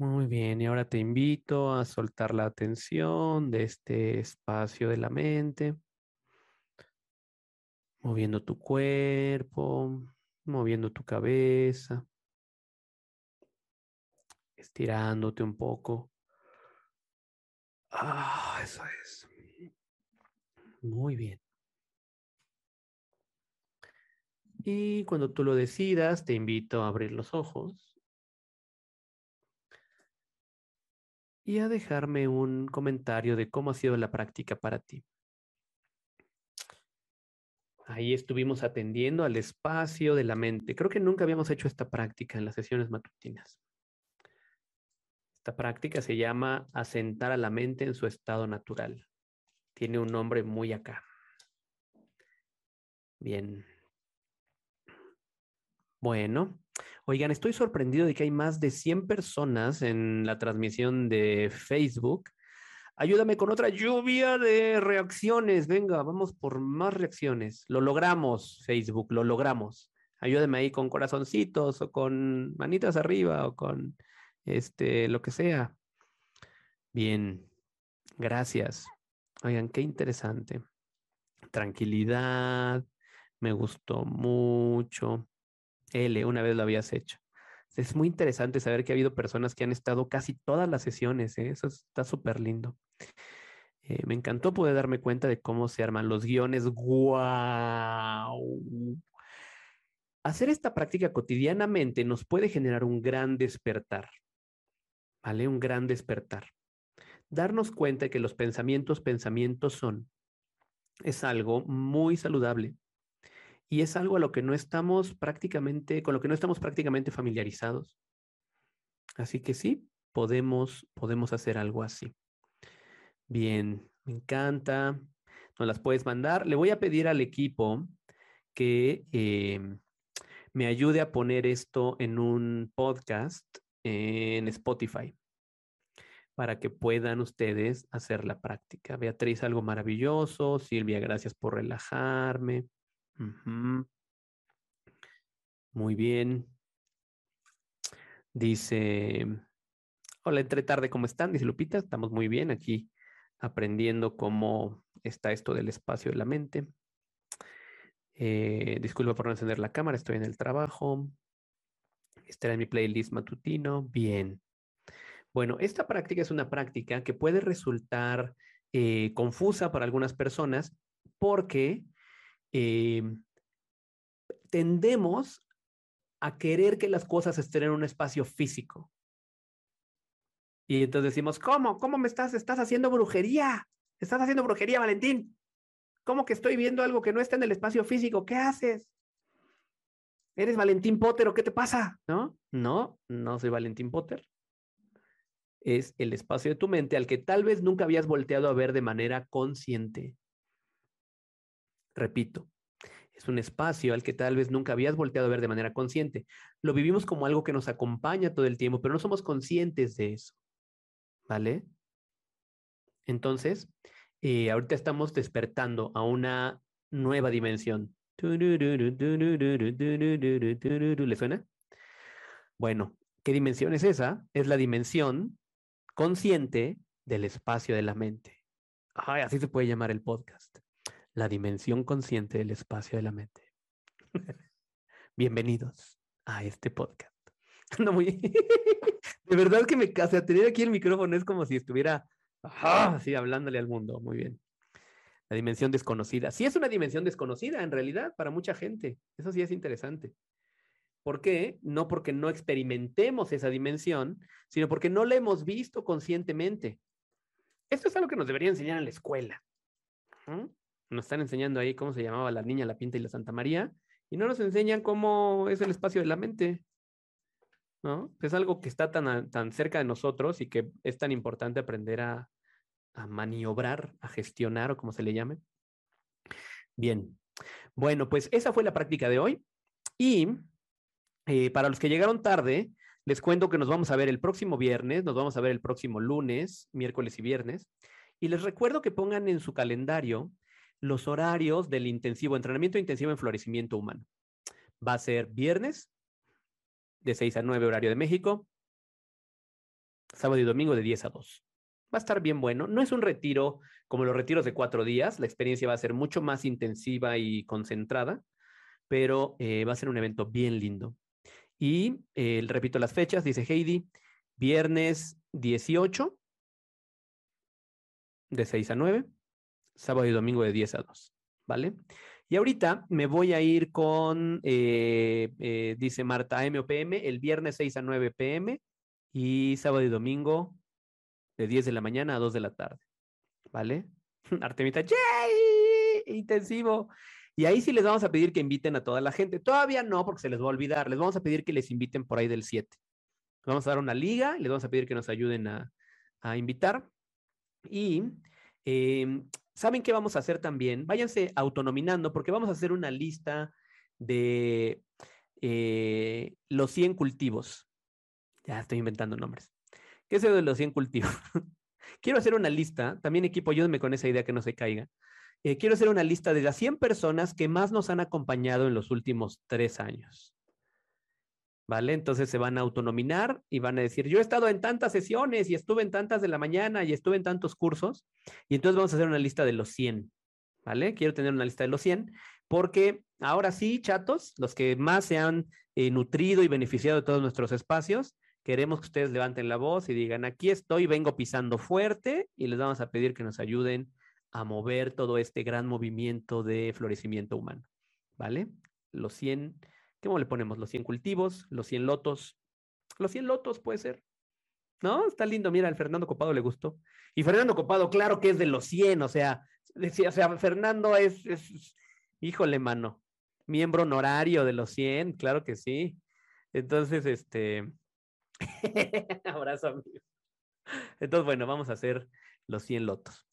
Muy bien, y ahora te invito a soltar la atención de este espacio de la mente, moviendo tu cuerpo, moviendo tu cabeza, estirándote un poco. Ah, eso es. Muy bien. Y cuando tú lo decidas, te invito a abrir los ojos. Y a dejarme un comentario de cómo ha sido la práctica para ti. Ahí estuvimos atendiendo al espacio de la mente. Creo que nunca habíamos hecho esta práctica en las sesiones matutinas. Esta práctica se llama asentar a la mente en su estado natural. Tiene un nombre muy acá. Bien. Bueno, Oigan, estoy sorprendido de que hay más de 100 personas en la transmisión de Facebook. Ayúdame con otra lluvia de reacciones. Venga, vamos por más reacciones. Lo logramos, Facebook, lo logramos. Ayúdame ahí con corazoncitos o con manitas arriba o con este, lo que sea. Bien, gracias. Oigan, qué interesante. Tranquilidad, me gustó mucho. L, una vez lo habías hecho. Es muy interesante saber que ha habido personas que han estado casi todas las sesiones, ¿eh? eso está súper lindo. Eh, me encantó poder darme cuenta de cómo se arman los guiones. ¡Wow! Hacer esta práctica cotidianamente nos puede generar un gran despertar, ¿vale? Un gran despertar. Darnos cuenta de que los pensamientos, pensamientos son, es algo muy saludable y es algo a lo que no estamos prácticamente, con lo que no estamos prácticamente familiarizados. Así que sí, podemos, podemos hacer algo así. Bien, me encanta. Nos las puedes mandar. Le voy a pedir al equipo que em, me ayude a poner esto en un podcast en Spotify para que puedan ustedes hacer la práctica. Beatriz, algo maravilloso. Silvia, gracias por relajarme. Muy bien. Dice Hola, entre tarde, ¿cómo están? Dice Lupita, estamos muy bien aquí aprendiendo cómo está esto del espacio de la mente. Eh, disculpa por no encender la cámara, estoy en el trabajo. Estará en mi playlist matutino. Bien. Bueno, esta práctica es una práctica que puede resultar eh, confusa para algunas personas porque eh, tendemos a querer que las cosas estén en un espacio físico. Y entonces decimos, ¿cómo? ¿Cómo me estás? Estás haciendo brujería. Estás haciendo brujería, Valentín. ¿Cómo que estoy viendo algo que no está en el espacio físico? ¿Qué haces? ¿Eres Valentín Potter o qué te pasa? ¿No? No, no soy Valentín Potter. Es el espacio de tu mente al que tal vez nunca habías volteado a ver de manera consciente. Repito, es un espacio al que tal vez nunca habías volteado a ver de manera consciente. Lo vivimos como algo que nos acompaña todo el tiempo, pero no somos conscientes de eso. ¿Vale? Entonces, eh, ahorita estamos despertando a una nueva dimensión. ¿Le suena? Bueno, ¿qué dimensión es esa? Es la dimensión consciente del espacio de la mente. Ay, así se puede llamar el podcast. La dimensión consciente del espacio de la mente. Bienvenidos a este podcast. No muy... de verdad que me casa tener aquí el micrófono es como si estuviera así hablándole al mundo. Muy bien. La dimensión desconocida. Sí es una dimensión desconocida en realidad para mucha gente. Eso sí es interesante. ¿Por qué? No porque no experimentemos esa dimensión, sino porque no la hemos visto conscientemente. Esto es algo que nos debería enseñar en la escuela. Nos están enseñando ahí cómo se llamaba la niña, la pinta y la Santa María, y no nos enseñan cómo es el espacio de la mente. ¿no? Es algo que está tan, tan cerca de nosotros y que es tan importante aprender a, maniobrar, a gestionar o como se le llame. Bien, bueno, pues esa fue la práctica de hoy. Y eh, para los que llegaron tarde, les cuento que nos vamos a ver el próximo viernes, nos vamos a ver el próximo lunes, miércoles y viernes. Y les recuerdo que pongan en su calendario los horarios del intensivo, entrenamiento intensivo en florecimiento humano. Va a ser viernes de 6 a 9 horario de México, sábado y domingo de 10 a 2. Va a estar bien bueno. No es un retiro como los retiros de cuatro días, la experiencia va a ser mucho más intensiva y concentrada, pero eh, va a ser un evento bien lindo. Y eh, repito las fechas, dice Heidi, viernes 18 de 6 a 9, sábado y domingo de 10 a 2, ¿vale? Y ahorita me voy a ir con, eh, eh, dice Marta, AM o PM, el viernes 6 a 9 PM y sábado y domingo de 10 de la mañana a 2 de la tarde. ¿Vale? Artemita, ¡yay! Intensivo. Y ahí sí les vamos a pedir que inviten a toda la gente. Todavía no, porque se les va a olvidar. Les vamos a pedir que les inviten por ahí del 7. Vamos a dar una liga, les vamos a pedir que nos ayuden a, a invitar. Y eh, ¿Saben qué vamos a hacer también? Váyanse autonominando porque vamos a hacer una lista de eh, los 100 cultivos. Ya estoy inventando nombres. ¿Qué es eso de los 100 cultivos? quiero hacer una lista, también equipo, ayúdenme con esa idea que no se caiga. Eh, quiero hacer una lista de las 100 personas que más nos han acompañado en los últimos tres años. ¿Vale? Entonces se van a autonominar y van a decir, yo he estado en tantas sesiones y estuve en tantas de la mañana y estuve en tantos cursos, y entonces vamos a hacer una lista de los 100, ¿vale? Quiero tener una lista de los 100, porque ahora sí, chatos, los que más se han eh, nutrido y beneficiado de todos nuestros espacios, queremos que ustedes levanten la voz y digan, aquí estoy, vengo pisando fuerte, y les vamos a pedir que nos ayuden a mover todo este gran movimiento de florecimiento humano, ¿vale? Los 100 ¿Cómo le ponemos? Los 100 cultivos, los 100 lotos. Los 100 lotos puede ser. ¿No? Está lindo. Mira, al Fernando Copado le gustó. Y Fernando Copado, claro que es de los 100. O sea, decía, o sea Fernando es, híjole, mano. Miembro honorario de los 100. Claro que sí. Entonces, este. Abrazo, amigo. Entonces, bueno, vamos a hacer los 100 lotos.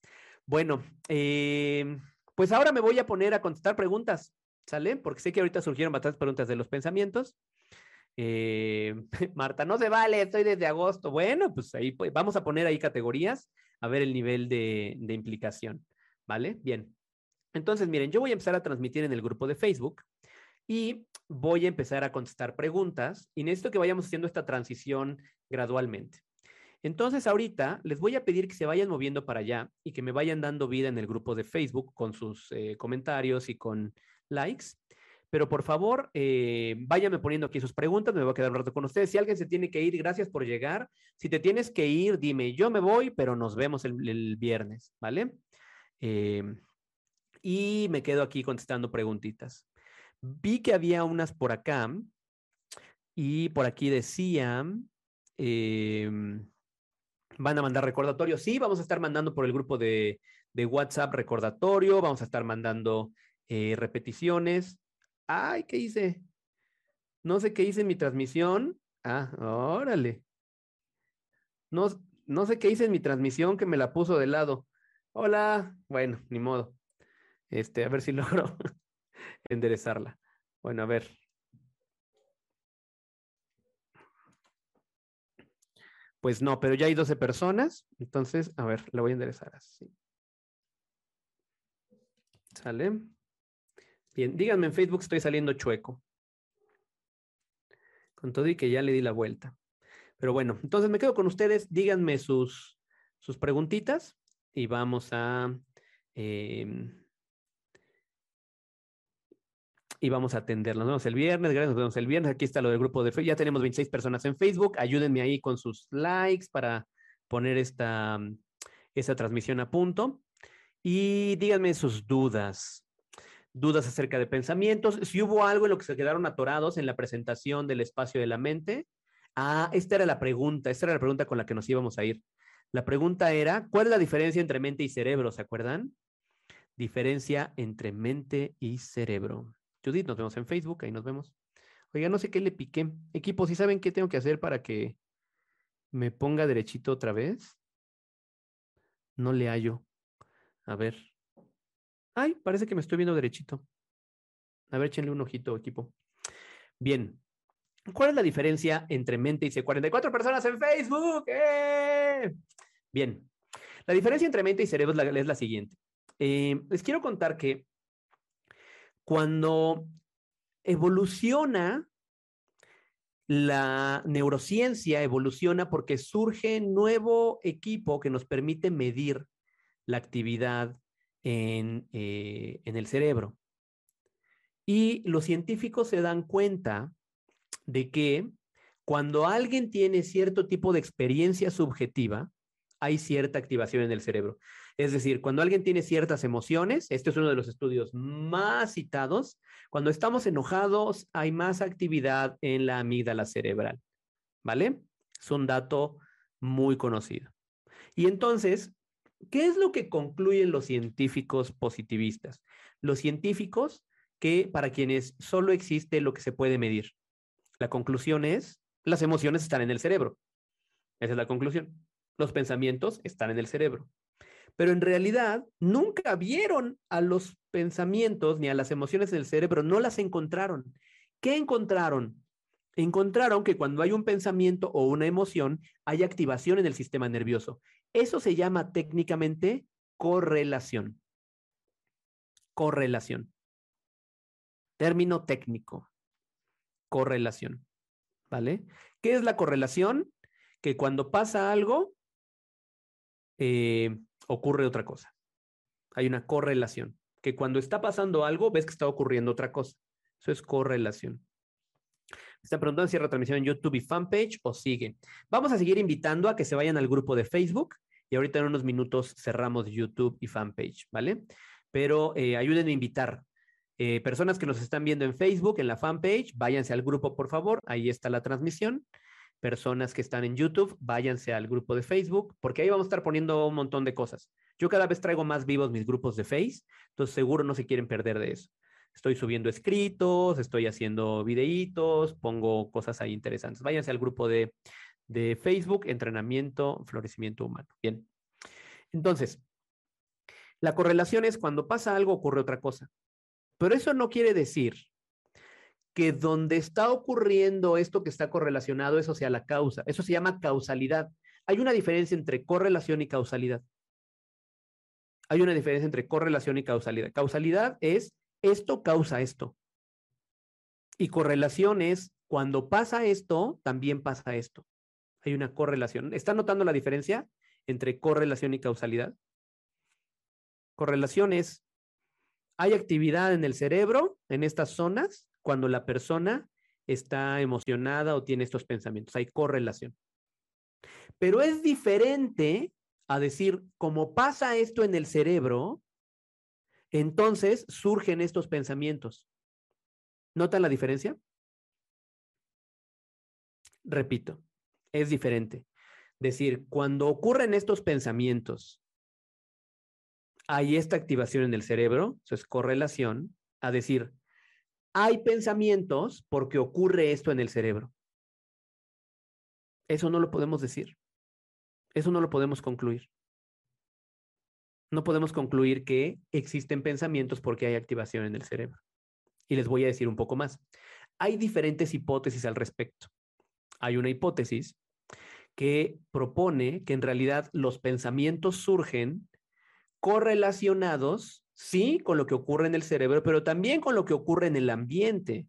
Bueno, eh, pues ahora me voy a poner a contestar preguntas. ¿Sale? Porque sé que ahorita surgieron bastantes preguntas de los pensamientos. Eh, Marta, no se vale, estoy desde agosto. Bueno, pues ahí pues, vamos a poner ahí categorías a ver el nivel de, de implicación. ¿Vale? Bien. Entonces, miren, yo voy a empezar a transmitir en el grupo de Facebook y voy a empezar a contestar preguntas y necesito que vayamos haciendo esta transición gradualmente. Entonces, ahorita les voy a pedir que se vayan moviendo para allá y que me vayan dando vida en el grupo de Facebook con sus eh, comentarios y con likes. Pero por favor, eh, váyanme poniendo aquí sus preguntas, me voy a quedar un rato con ustedes. Si alguien se tiene que ir, gracias por llegar. Si te tienes que ir, dime, yo me voy, pero nos vemos el, viernes, ¿vale? Eh, y me quedo aquí contestando preguntitas. Vi que había unas por acá y por aquí decían, em, van a mandar recordatorio. Sí, vamos a estar mandando por el grupo de, WhatsApp recordatorio, vamos a estar mandando eh, repeticiones. Ay, ¿qué hice? No sé qué hice en mi transmisión. Ah, órale. No, no sé qué hice en mi transmisión que me la puso de lado. Hola. Bueno, ni modo. Este, a ver si logro enderezarla. Bueno, a ver. Pues no, pero ya hay 12 personas. Entonces, a ver, la voy a enderezar así. ¿Sale? Bien, díganme en Facebook, estoy saliendo chueco. Con todo y que ya le di la vuelta. Pero bueno, entonces me quedo con ustedes. Díganme sus, sus preguntitas y vamos a... Em, y vamos a atenderlos. Nos vemos el viernes, gracias, nos vemos el viernes. Aquí está lo del grupo de Facebook. Ya tenemos 26 personas en Facebook. Ayúdenme ahí con sus likes para poner esta, esta transmisión a punto. Y díganme sus dudas dudas acerca de pensamientos, si hubo algo en lo que se quedaron atorados en la presentación del espacio de la mente. Ah, esta era la pregunta, esta era la pregunta con la que nos íbamos a ir. La pregunta era, ¿cuál es la diferencia entre mente y cerebro? ¿Se acuerdan? Diferencia entre mente y cerebro. Judith, nos vemos en Facebook, ahí nos vemos. Oiga, no sé qué le piqué. Equipo, ¿sí saben qué tengo que hacer para que me ponga derechito otra vez? No le hallo. A ver. Ay, parece que me estoy viendo derechito. A ver, échenle un ojito, equipo. Bien. ¿Cuál es la diferencia entre mente y C44 personas en Facebook? ¡Eh! Bien. La diferencia entre mente y cerebro es la, siguiente. Eh, les quiero contar que cuando evoluciona la neurociencia, evoluciona porque surge nuevo equipo que nos permite medir la actividad eh, en, el cerebro. Y los científicos se dan cuenta de que cuando alguien tiene cierto tipo de experiencia subjetiva, hay cierta activación en el cerebro. Es decir, cuando alguien tiene ciertas emociones, este es uno de los estudios más citados, cuando estamos enojados hay más actividad en la amígdala cerebral. ¿Vale? Es un dato muy conocido. Y entonces, ¿Qué es lo que concluyen los científicos positivistas? Los científicos que para quienes solo existe lo que se puede medir. La conclusión es, las emociones están en el cerebro. Esa es la conclusión. Los pensamientos están en el cerebro. Pero en realidad nunca vieron a los pensamientos ni a las emociones en el cerebro, no las encontraron. ¿Qué encontraron? Encontraron que cuando hay un pensamiento o una emoción, hay activación en el sistema nervioso. Eso se llama técnicamente correlación. Correlación. Término técnico. Correlación. ¿Vale? ¿Qué es la correlación? Que cuando pasa algo, eh, ocurre otra cosa. Hay una correlación. Que cuando está pasando algo, ves que está ocurriendo otra cosa. Eso es correlación. Están preguntando si retransmisión en YouTube y fanpage o sigue. Vamos a seguir invitando a que se vayan al grupo de Facebook y ahorita en unos minutos cerramos YouTube y fanpage, ¿vale? Pero eh, ayúdenme a invitar. Eh, personas que nos están viendo en Facebook, en la fanpage, váyanse al grupo, por favor. Ahí está la transmisión. Personas que están en YouTube, váyanse al grupo de Facebook, porque ahí vamos a estar poniendo un montón de cosas. Yo cada vez traigo más vivos mis grupos de Face, entonces seguro no se quieren perder de eso. Estoy subiendo escritos, estoy haciendo videitos, pongo cosas ahí interesantes. Váyanse al grupo de, de Facebook, entrenamiento, florecimiento humano. Bien. Entonces, la correlación es cuando pasa algo, ocurre otra cosa. Pero eso no quiere decir que donde está ocurriendo esto que está correlacionado, eso sea la causa. Eso se llama causalidad. Hay una diferencia entre correlación y causalidad. Hay una diferencia entre correlación y causalidad. Causalidad es esto causa esto. Y correlación es cuando pasa esto, también pasa esto. hay una correlación. ¿Está notando la diferencia entre correlación y causalidad? Correlación es, hay actividad en el cerebro, en estas zonas, cuando la persona está emocionada o tiene estos pensamientos. Hay correlación. Pero es diferente a decir, como pasa esto en el cerebro, entonces surgen estos pensamientos. ¿Notan la diferencia? Repito, es diferente. Decir, cuando ocurren estos pensamientos, hay esta activación en el cerebro, eso es correlación, a decir, hay pensamientos porque ocurre esto en el cerebro. Eso no lo podemos decir. Eso no lo podemos concluir. No podemos concluir que existen pensamientos porque hay activación en el cerebro. Y les voy a decir un poco más. Hay diferentes hipótesis al respecto. Hay una hipótesis que propone que en realidad los pensamientos surgen correlacionados, sí, con lo que ocurre en el cerebro, pero también con lo que ocurre en el ambiente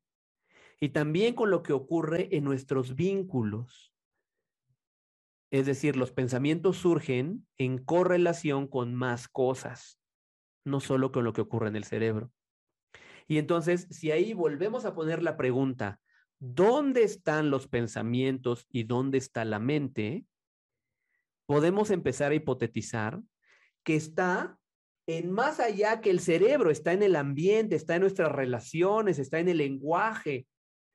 y también con lo que ocurre en nuestros vínculos. Es decir, los pensamientos surgen en correlación con más cosas, no solo con lo que ocurre en el cerebro. Y entonces, si ahí volvemos a poner la pregunta, ¿dónde están los pensamientos y dónde está la mente? Podemos empezar a hipotetizar que está en más allá que el cerebro, está en el ambiente, está en nuestras relaciones, está en el lenguaje,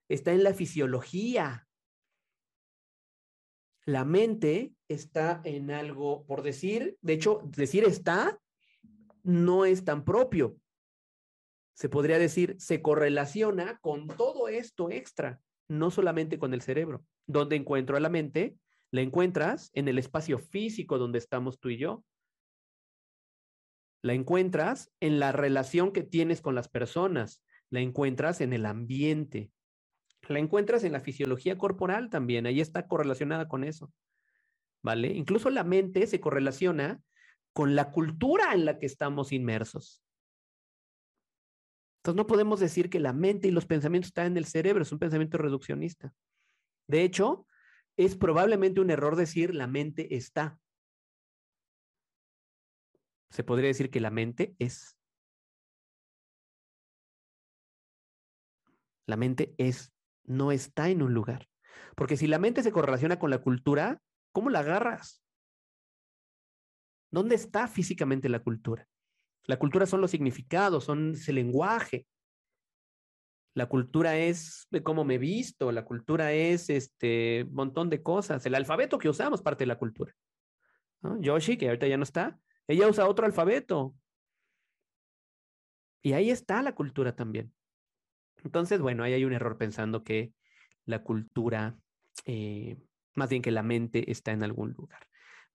está en la fisiología. La mente está en algo, por decir, de hecho, decir está no es tan propio. Se podría decir, se correlaciona con todo esto extra, no solamente con el cerebro. ¿Dónde encuentro a la mente? La encuentras en el espacio físico donde estamos tú y yo. La encuentras en la relación que tienes con las personas. La encuentras en el ambiente. La encuentras en la fisiología corporal también. Ahí está correlacionada con eso. ¿Vale? Incluso la mente se correlaciona con la cultura en la que estamos inmersos. Entonces no podemos decir que la mente y los pensamientos están en el cerebro, es un pensamiento reduccionista. De hecho, es probablemente un error decir la mente está se podría decir que la mente es. La mente es, no está en un lugar. Porque si la mente se correlaciona con la cultura, ¿cómo la agarras? ¿Dónde está físicamente la cultura? La cultura son los significados, son ese lenguaje. La cultura es cómo me visto, la cultura es este montón de cosas. El alfabeto que usamos parte de la cultura. Yoshi, que ahorita ya no está, ella usa otro alfabeto. Y ahí está la cultura también. Entonces, bueno, ahí hay un error pensando que la cultura, eh, más bien que la mente está en algún lugar.